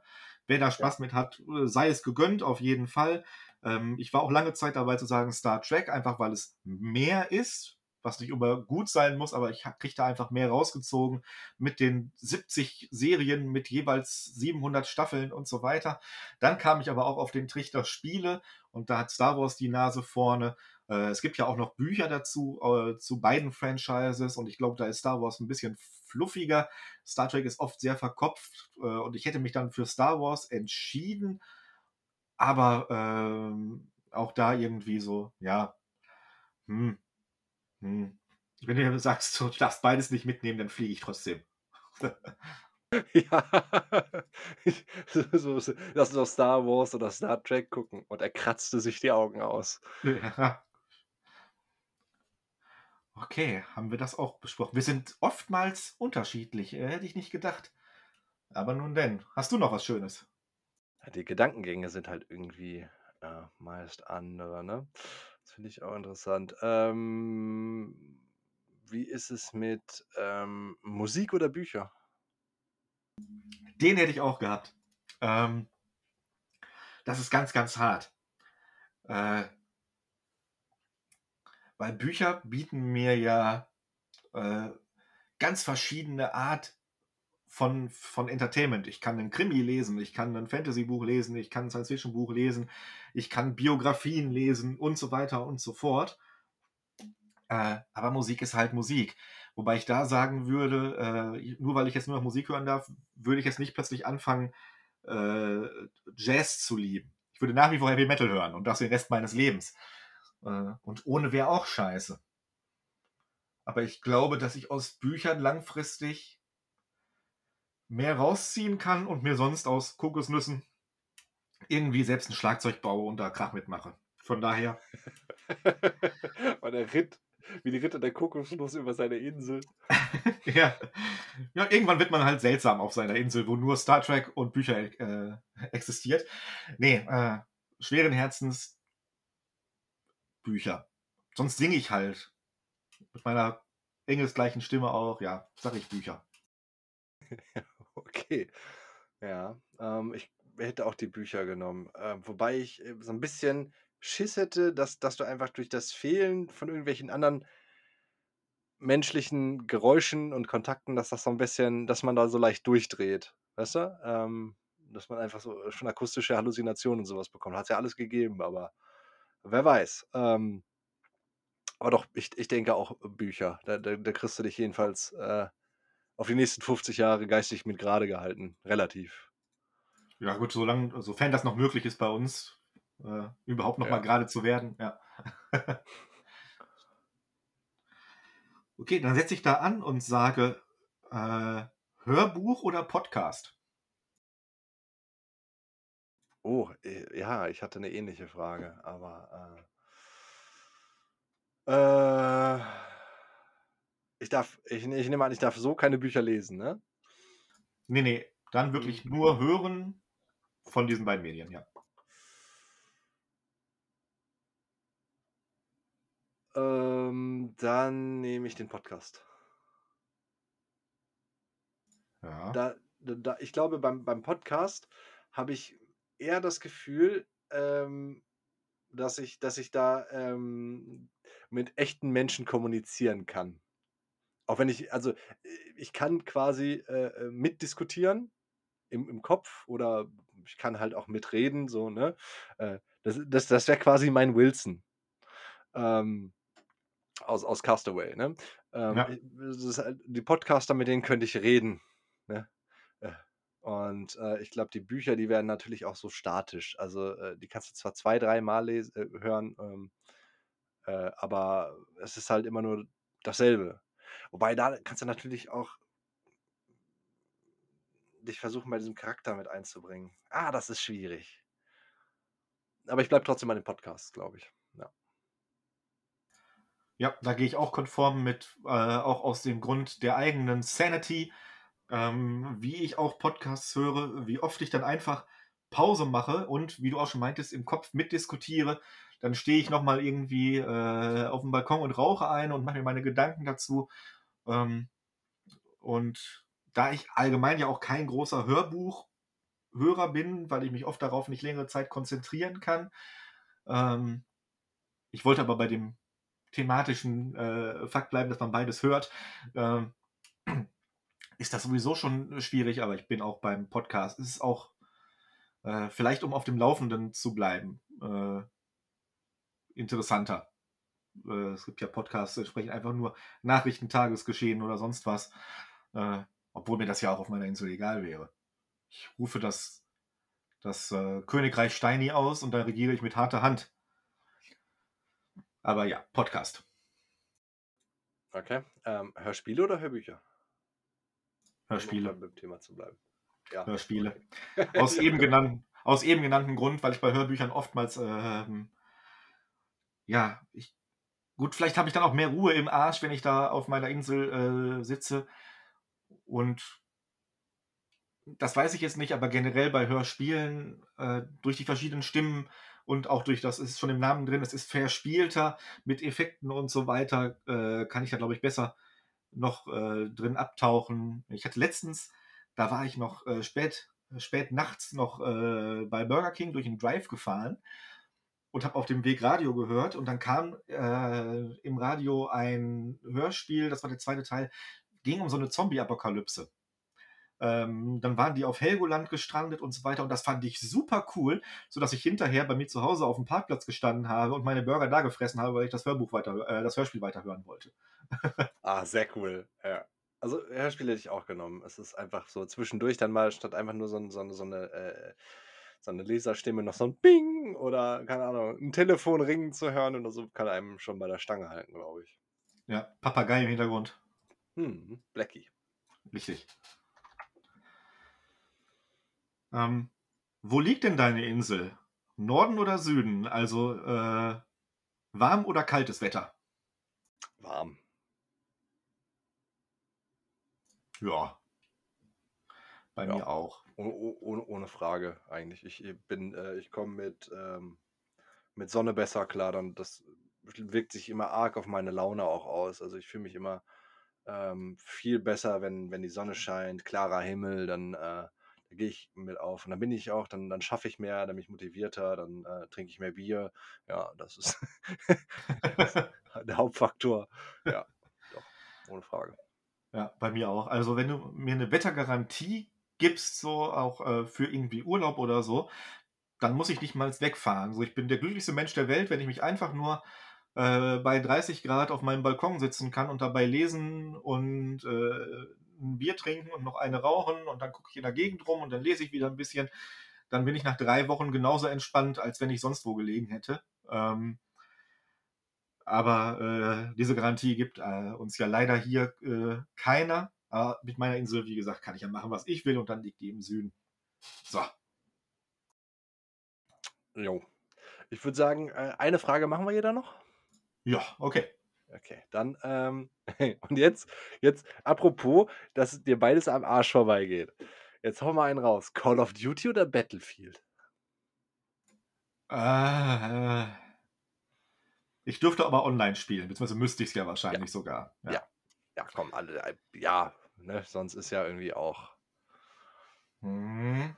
wer da Ja. Spaß mit hat, äh, sei es gegönnt, auf jeden Fall. Ähm, ich war auch lange Zeit dabei zu sagen Star Trek, einfach weil es mehr ist, was nicht immer gut sein muss, aber ich kriege da einfach mehr rausgezogen mit den 70 Serien mit jeweils 700 Staffeln und so weiter. Dann kam ich aber auch auf den Trichter Spiele und da hat Star Wars die Nase vorne. Äh, es gibt ja auch noch Bücher dazu, äh, zu beiden Franchises und ich glaube, da ist Star Wars 'n bisschen fluffiger. Star Trek ist oft sehr verkopft, äh, und ich hätte mich dann für Star Wars entschieden, aber, ähm, auch da irgendwie so, ja, hm, hm. Wenn du sagst, du darfst beides nicht mitnehmen, dann fliege ich trotzdem. *laughs* Ja. *laughs* So so lass uns doch Star Wars oder Star Trek gucken und er kratzte sich die Augen aus. *laughs* Ja. Okay, haben wir das auch besprochen. Wir sind oftmals unterschiedlich, äh, hätte ich nicht gedacht. Aber nun denn. Hast du noch was Schönes? Die Gedankengänge sind halt irgendwie, äh, meist andere, ne? Das finde ich auch interessant. Ähm, wie ist es mit, ähm, Musik oder Bücher? Den hätte ich auch gehabt. Ähm das ist ganz, ganz hart. Äh weil Bücher bieten mir ja, äh, ganz verschiedene Art von von Entertainment. Ich kann 'nen Krimi lesen, ich kann 'nen Fantasybuch lesen, ich kann 'n Science-Fiction-Buch lesen, ich kann Biografien lesen und so weiter und so fort. Äh, aber Musik ist halt Musik. Wobei ich da sagen würde, äh, nur weil ich jetzt nur noch Musik hören darf, würde ich jetzt nicht plötzlich anfangen, äh, Jazz zu lieben. Ich würde nach wie vor Heavy Metal hören und das den Rest meines Lebens. Äh, und ohne wäre auch scheiße. Aber ich glaube, dass ich aus Büchern langfristig mehr rausziehen kann und mir sonst aus Kokosnüssen irgendwie selbst 'n Schlagzeug baue und da Krach mit mache. Von daher *laughs* Und er ritt wie die Ritter der Kokosnuss über seine Insel. *laughs* Ja. Ja, irgendwann wird man halt seltsam auf seiner Insel, wo nur Star Trek und Bücher, äh, existiert. Ne, äh, schweren Herzens Bücher. Sonst singe ich halt mit meiner engelsgleichen Stimme auch, ja, sage ich Bücher. *laughs* Okay. Ja, ähm, ich hätte auch die Bücher genommen, ähm, wobei ich, äh, so 'n bisschen Schiss hätte, dass dass du einfach durch das Fehlen von irgendwelchen anderen menschlichen Geräuschen und Kontakten, dass das so 'n bisschen dass man da so leicht durchdreht, weißt du? Ähm, dass man einfach so schon akustische Halluzinationen und so was bekommt. Hat's ja alles gegeben, aber wer weiß. Ähm aber doch, ich ich denke auch Bücher. Da da da kriegst du dich jedenfalls, äh, auf die nächsten 50 Jahre geistig mit grade gehalten, relativ. Ja gut, solang sofern das noch möglich ist bei uns, äh, überhaupt noch mal Ja. gerade zu werden, ja. *laughs* Okay, dann setze ich da an und sage, äh, Hörbuch oder Podcast? Oh, äh, ja, ich hatte 'ne ähnliche Frage, aber, äh äh, ich darf ich ne ich nehme an, ich darf so keine Bücher lesen, ne? Ne, ne, dann wirklich Mhm. nur hören von diesen beiden Medien, ja. Ähm, dann nehme ich den Podcast. Ja. Da da ich glaube, beim beim Podcast habe ich eher das Gefühl, ähm, dass ich dass ich da, ähm, mit echten Menschen kommunizieren kann. Auch wenn ich also, äh, ich kann quasi, äh, äh, mitdiskutieren im im Kopf oder ich kann halt auch mitreden, so, ne? Äh, das das das wäre quasi mein Wilson, ähm, aus aus Castaway, ne? Ähm, Ja. ist halt die Podcaster, mit denen könnte ich reden, ne? Und, äh, ich glaube, die Bücher, die werden natürlich auch so statisch. Also, äh, die kannst du zwar zwei dreimal les äh, hören, ähm, äh, aber es ist halt immer nur dasselbe. Wobei, da kannst du natürlich auch dich versuchen, bei diesem Charakter mit einzubringen. Ah, das ist schwierig. Aber ich bleibe trotzdem bei den Podcasts, glaube ich, ja. Ja, da gehe ich auch konform mit, äh, auch aus dem Grund der eigenen Sanity, ähm, wie ich auch Podcasts höre, wie oft ich dann einfach Pause mache und, wie du auch schon meintest, im Kopf mitdiskutiere. Dann stehe ich noch mal irgendwie, äh, aufm Balkon und rauche eine und mache mir meine Gedanken dazu. Ähm, und da ich allgemein ja auch kein großer Hörbuchhörer bin, weil ich mich oft darauf nicht längere Zeit konzentrieren kann ähm, ich wollte aber bei dem thematischen, äh, Fakt bleiben, dass man beides hört, ähm, ist das sowieso schon schwierig, aber ich bin auch beim Podcast. Es ist auch, äh, vielleicht um auf dem Laufenden zu bleiben, äh interessanter. Äh, es gibt ja Podcasts, die sprechen einfach nur Nachrichten, Tagesgeschehen oder sonst was, äh, obwohl mir das ja auch auf meiner Insel egal wäre. Ich rufe das das, äh, Königreich Steini aus und da regiere ich mit harter Hand. Aber ja, Podcast. Okay, ähm, Hörspiele oder Hörbücher? Um Hörspiele. mal beim Thema zu bleiben. Ja, Hörspiele. okay. Aus eben *laughs* genannten aus eben genannten Grund, weil ich bei Hörbüchern oftmals, ähm ja, ich gut, vielleicht habe ich dann auch mehr Ruhe im Arsch, wenn ich da auf meiner Insel, äh, sitze und das weiß ich jetzt nicht, aber generell bei Hörspielen, äh, durch die verschiedenen Stimmen und auch durch das ist schon im Namen drin, es ist verspielter mit Effekten und so weiter, äh, kann ich da, glaube ich, besser noch, äh, drin abtauchen. Ich hatte letztens da war ich noch, äh, spät spät nachts noch, äh, bei Burger King durch 'n Drive gefahren und habe auf dem Weg Radio gehört und dann kam, äh, im Radio ein Hörspiel, das war der 2. Teil, ging um so 'ne Zombie-Apokalypse. Ähm, dann waren die auf Helgoland gestrandet und so weiter und das fand ich super cool, sodass ich hinterher bei mir zu Hause aufm Parkplatz gestanden habe und meine Burger da gefressen habe, weil ich das Hörbuch weiter äh, das Hörspiel weiterhören wollte. *laughs* Ah, sehr cool, ja. Also, Hörspiele hätte ich auch genommen. Es ist einfach so zwischendurch dann mal statt einfach nur so so so 'ne, äh so 'ne Leserstimme noch so 'n Bing oder, keine Ahnung, 'n Telefon ringen zu hören oder so, kann einem schon bei der Stange halten, glaube ich. Ja, Papagei im Hintergrund. Mhm, Blackie. Richtig. Ähm, wo liegt denn deine Insel? Norden oder Süden? Also, äh, warm oder kaltes Wetter? Warm. Ja. Bei Ja. mir auch. O o ohne ohne Frage eigentlich. Ich, bin äh, ich komme mit, ähm mit Sonne besser klar, dann das wirkt sich immer arg auf meine Laune auch aus. Also, ich fühle mich immer, ähm, viel besser, wenn wenn die Sonne scheint, klarer Himmel, dann, äh, gehe ich mit auf und dann bin ich auch dann dann schaffe ich mehr, dann bin ich motivierter, dann, äh, trinke ich mehr Bier. Ja, das ist *laughs* der Hauptfaktor. Ja, doch, ohne Frage. Ja, bei mir auch. Also, wenn du mir 'ne Wettergarantie gibst, so auch, äh, für irgendwie Urlaub oder so, dann muss ich nicht mal wegfahren. So, ich bin der glücklichste Mensch der Welt, wenn ich mich einfach nur, äh, bei 30 C auf meinem Balkon sitzen kann und dabei lesen und, äh, 'n Bier trinken und noch eine rauchen und dann gucke ich in der Gegend rum und dann lese ich wieder 'n bisschen. dann bin ich nach drei Wochen genauso entspannt, als wenn ich sonst wo gelegen hätte. Ähm, aber äh, diese Garantie gibt äh, uns ja leider hier äh, keiner. Aber mit meiner Insel, wie gesagt, kann ich ja machen, was ich will und dann liegt die im Süden. So. Jo. Ich würde sagen, äh, eine Frage machen wir jeder noch. Ja, okay. Okay, dann, ähm, *laughs* und jetzt, jetzt, apropos, dass dir beides am Arsch vorbeigeht. Jetzt hau mal einen raus. Call of Duty oder Battlefield? Äh, äh, ich dürfte aber online spielen, beziehungsweise müsste ich es ja wahrscheinlich sogar. Ja. ja. Ja, komm, alle, äh, ja, ne, sonst ist ja irgendwie auch. Hm.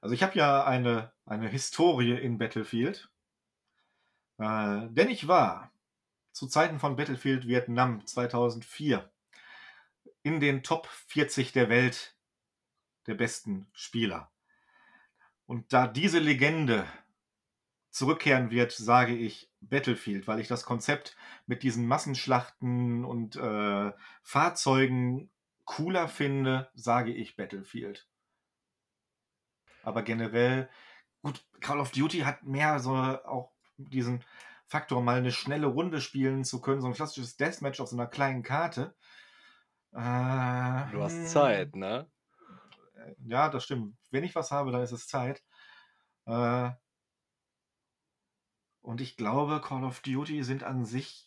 Also ich habe ja eine, eine Historie in Battlefield. Äh, denn ich war zu Zeiten von Battlefield Vietnam 2004 in den Top 40 der Welt der besten Spieler. Und da diese Legende zurückkehren wird, sage ich Battlefield, weil ich das Konzept mit diesen Massenschlachten und äh, Fahrzeugen cooler finde, sage ich Battlefield. Aber generell, gut, Call of Duty hat mehr so auch diesen Faktor, mal eine schnelle Runde spielen zu können, so ein klassisches Deathmatch auf so einer kleinen Karte. Äh, du hast hm. Zeit, ne? Ja, das stimmt. Wenn ich was habe, dann ist es Zeit. Äh, und ich glaube, Call of Duty sind an sich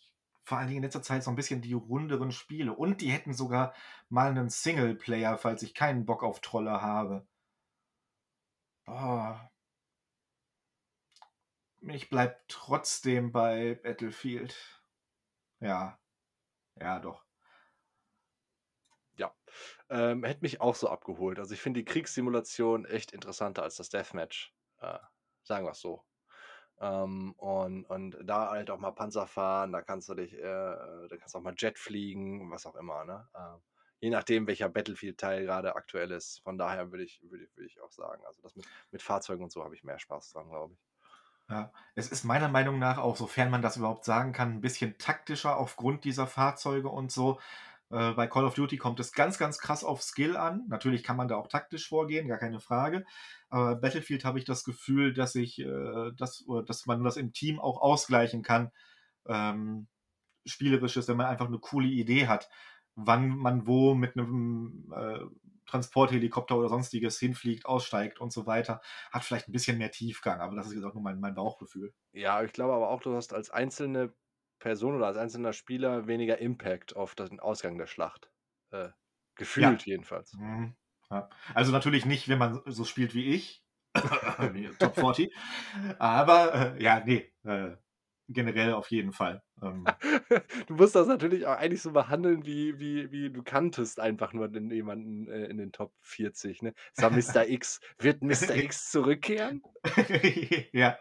vor allen Dingen in letzter Zeit so ein bisschen die runderen Spiele. Und die hätten sogar mal einen Singleplayer, falls ich keinen Bock auf Trolle habe. Oh. Ich bleib trotzdem bei Battlefield. Ja. Ja, doch. Ja. Ähm, hätte mich auch so abgeholt. Also ich finde die Kriegssimulation echt interessanter als das Deathmatch. Äh, sagen wir es so. Ähm, und, und da halt auch mal Panzer fahren, da kannst du dich, äh, da kannst du auch mal Jet fliegen, was auch immer, ne? Äh, je nachdem, welcher Battlefield-Teil gerade aktuell ist. Von daher würde ich, würde, würde ich auch sagen, also das mit, mit Fahrzeugen und so habe ich mehr Spaß dran, glaube ich. Ja, es ist meiner Meinung nach auch, sofern man das überhaupt sagen kann, ein bisschen taktischer aufgrund dieser Fahrzeuge und so. Äh, bei Call of Duty kommt es ganz, ganz krass auf Skill an. Natürlich kann man da auch taktisch vorgehen, gar keine Frage. Aber Battlefield habe ich das Gefühl, dass ich, äh, dass, dass man das im Team auch ausgleichen kann. Ähm, spielerisches, wenn man einfach eine coole Idee hat, wann man wo mit einem äh, Transporthelikopter oder sonstiges hinfliegt, aussteigt und so weiter, hat vielleicht ein bisschen mehr Tiefgang, aber das ist jetzt auch nur mein, mein Bauchgefühl. Ja, ich glaube aber auch, du hast als einzelne Person oder als einzelner Spieler weniger Impact auf den Ausgang der Schlacht. Äh, gefühlt ja. jedenfalls. Mhm. Ja. Also natürlich nicht, wenn man so spielt wie ich. *laughs* Top 40. Aber äh, ja, nee, äh, generell auf jeden Fall. Ähm. *laughs* du musst das natürlich auch eigentlich so behandeln, wie, wie, wie du kanntest einfach nur den, jemanden äh, in den Top 40. Ne? Sag Mr. *laughs* X, wird Mr. X *laughs* zurückkehren? ja.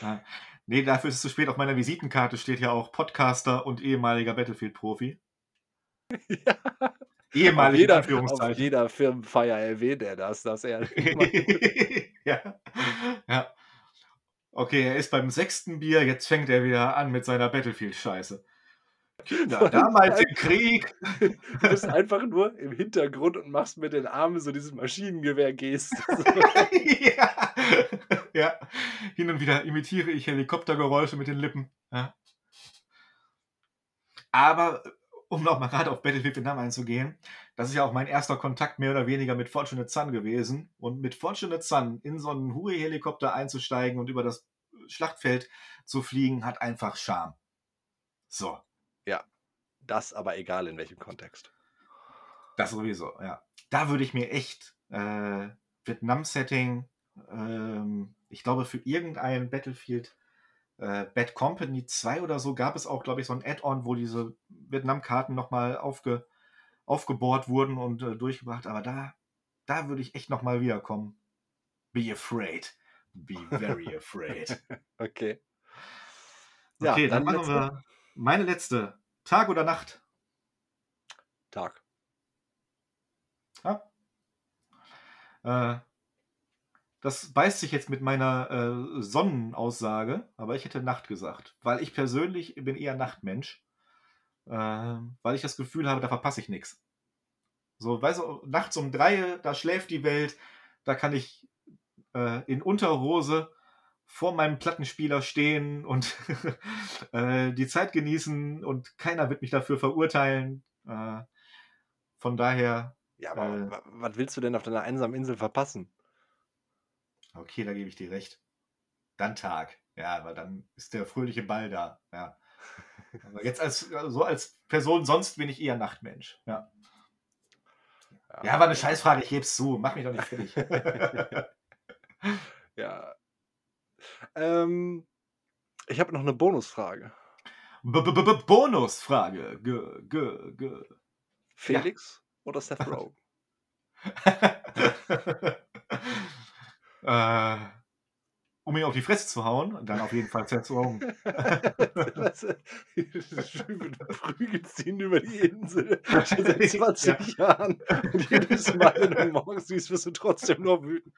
ja. Nee, dafür ist es zu spät. Auf meiner Visitenkarte steht ja auch Podcaster und ehemaliger Battlefield-Profi. ja. Ehemalig jeder, Anführungszeichen. Auf jeder Firmenfeier erwähnt er das, dass er. ja. Okay, er ist beim sechsten Bier, jetzt fängt er wieder an mit seiner Battlefield-Scheiße. Kinder, *laughs* damals im Krieg. *laughs* Du bist einfach nur im Hintergrund und machst mit den Armen so dieses Maschinengewehr-Gest. *laughs* ja. ja. Hin und wieder imitiere ich Helikoptergeräusche mit den Lippen. Ja. Aber um nochmal gerade auf Battlefield Vietnam einzugehen, das ist ja auch mein erster Kontakt mehr oder weniger mit Fortunate Sun gewesen. Und mit Fortunate Sun in so einen Hui-Helikopter einzusteigen und über das Schlachtfeld zu fliegen, hat einfach Charme. So. Ja, das aber egal in welchem Kontext. Das sowieso, ja. Da würde ich mir echt äh, Vietnam-Setting, ähm, ich glaube, für irgendein Battlefield äh, Bad Company 2 oder so gab es auch, glaube ich, so ein Add-on, wo diese Vietnam-Karten nochmal aufge, aufgebohrt wurden und äh, durchgebracht. Aber da, da würde ich echt nochmal wiederkommen. Be afraid. Be very afraid. okay. *laughs* Okay, ja, dann, dann machen wir meine letzte. Tag oder Nacht? Tag. Ja. Äh, das beißt sich jetzt mit meiner äh, Sonnenaussage, aber ich hätte Nacht gesagt, weil ich persönlich bin eher Nachtmensch, äh, weil ich das Gefühl habe, da verpasse ich nichts. So, weißt du, nachts um drei, da schläft die Welt, da kann ich äh, in Unterhose vor meinem Plattenspieler stehen und *laughs* äh, die Zeit genießen und keiner wird mich dafür verurteilen. Äh, von daher. Ja, aber äh, was willst du denn auf deiner einsamen Insel verpassen? Okay, da gebe ich dir recht. Dann Tag. Ja, weil dann ist der fröhliche Ball da. Ja. Aber jetzt als so als Person sonst bin ich eher Nachtmensch. Ja. Ja, ja war eine Scheißfrage, ich gebe es zu. Mach mich doch nicht fertig. *laughs* ja. Ähm, ich habe noch eine Bonusfrage. B -b -b Bonusfrage. G -g -g Felix ja. oder Seth Rogen? *laughs* äh, um ihn auf die Fresse zu hauen, dann auf jeden Fall Seth Rogen. du prügelst ihn über die Insel seit 20 ja. Jahren. Und jedes Mal, wenn du morgens siehst, wirst du trotzdem noch wütend.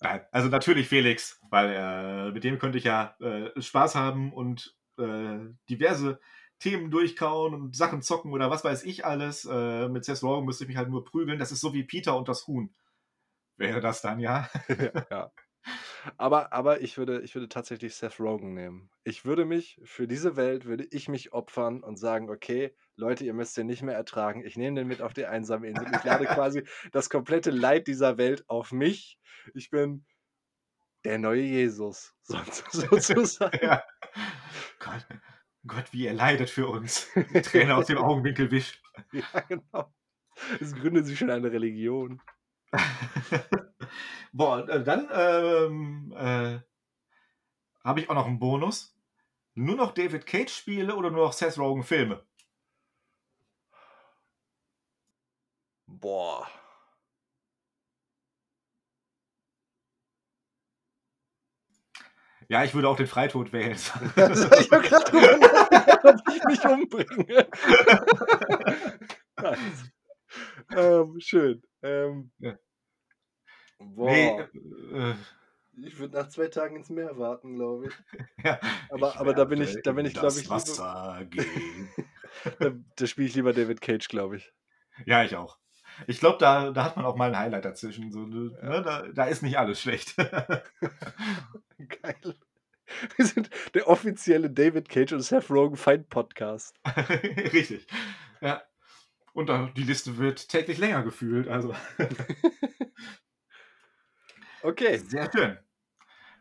Nein, also natürlich Felix, weil äh, mit dem könnte ich ja äh, Spaß haben und äh, diverse Themen durchkauen und Sachen zocken oder was weiß ich alles. Äh, mit Seth Rogen müsste ich mich halt nur prügeln. Das ist so wie Peter und das Huhn. Wäre das dann, ja? *laughs* ja. Aber, aber ich, würde, ich würde tatsächlich Seth Rogen nehmen. Ich würde mich, für diese Welt würde ich mich opfern und sagen, okay, Leute, ihr müsst den nicht mehr ertragen. Ich nehme den mit auf die einsame Insel. Ich lade quasi *laughs* das komplette Leid dieser Welt auf mich. Ich bin der neue Jesus, *laughs* sozusagen. ja. Gott, Gott, wie er leidet für uns. Träne aus dem Augenwinkel wischt. Ja, genau. Es gründet sich schon eine Religion. *laughs* Boah, äh, dann ähm, äh, habe ich auch noch einen Bonus. Nur noch David Cage Spiele oder nur noch Seth Rogen Filme? Boah. Ja, ich würde auch den Freitod wählen. *laughs* Also, ich habe gerade nachgedacht, ob ich mich umbringe. *laughs* nice. ähm, schön. Ähm, ja. Boah. Nee, äh, ich würde nach zwei Tagen ins Meer warten, glaube ich. *laughs* ja, aber, ich aber da bin ich, da bin ich, glaube ich, Wasser gehen. *laughs* da, da spiele ich lieber David Cage, glaube ich. Ja, ich auch. Ich glaube, da, da hat man auch mal ein Highlight dazwischen. So, ne, ja. da, da ist nicht alles schlecht. *laughs* Geil. Wir sind der offizielle David Cage und Seth Rogen Feind Podcast. Richtig. Ja. Und die Liste wird täglich länger gefühlt. Also. *laughs* Okay. Sehr schön.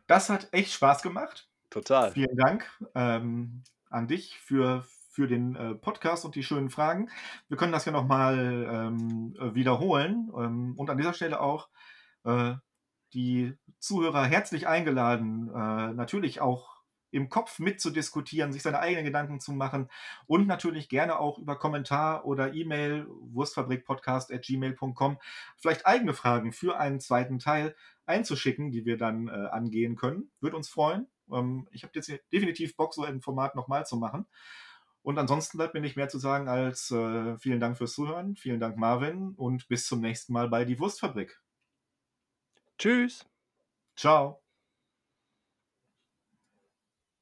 Das hat echt Spaß gemacht. Total. Vielen Dank ähm, an dich für, für den äh, Podcast und die schönen Fragen. Wir können das ja nochmal ähm, wiederholen ähm, und an dieser Stelle auch äh, die Zuhörer herzlich eingeladen, äh, natürlich auch im Kopf mitzudiskutieren, sich seine eigenen Gedanken zu machen und natürlich gerne auch über Kommentar oder E-Mail wurstfabrikpodcast.gmail.com vielleicht eigene Fragen für einen zweiten Teil einzuschicken, die wir dann äh, angehen können. Würde uns freuen. Ähm, ich habe jetzt definitiv Bock, so ein Format nochmal zu machen. Und ansonsten bleibt mir nicht mehr zu sagen als äh, vielen Dank fürs Zuhören, vielen Dank Marvin und bis zum nächsten Mal bei Die Wurstfabrik. Tschüss. Ciao.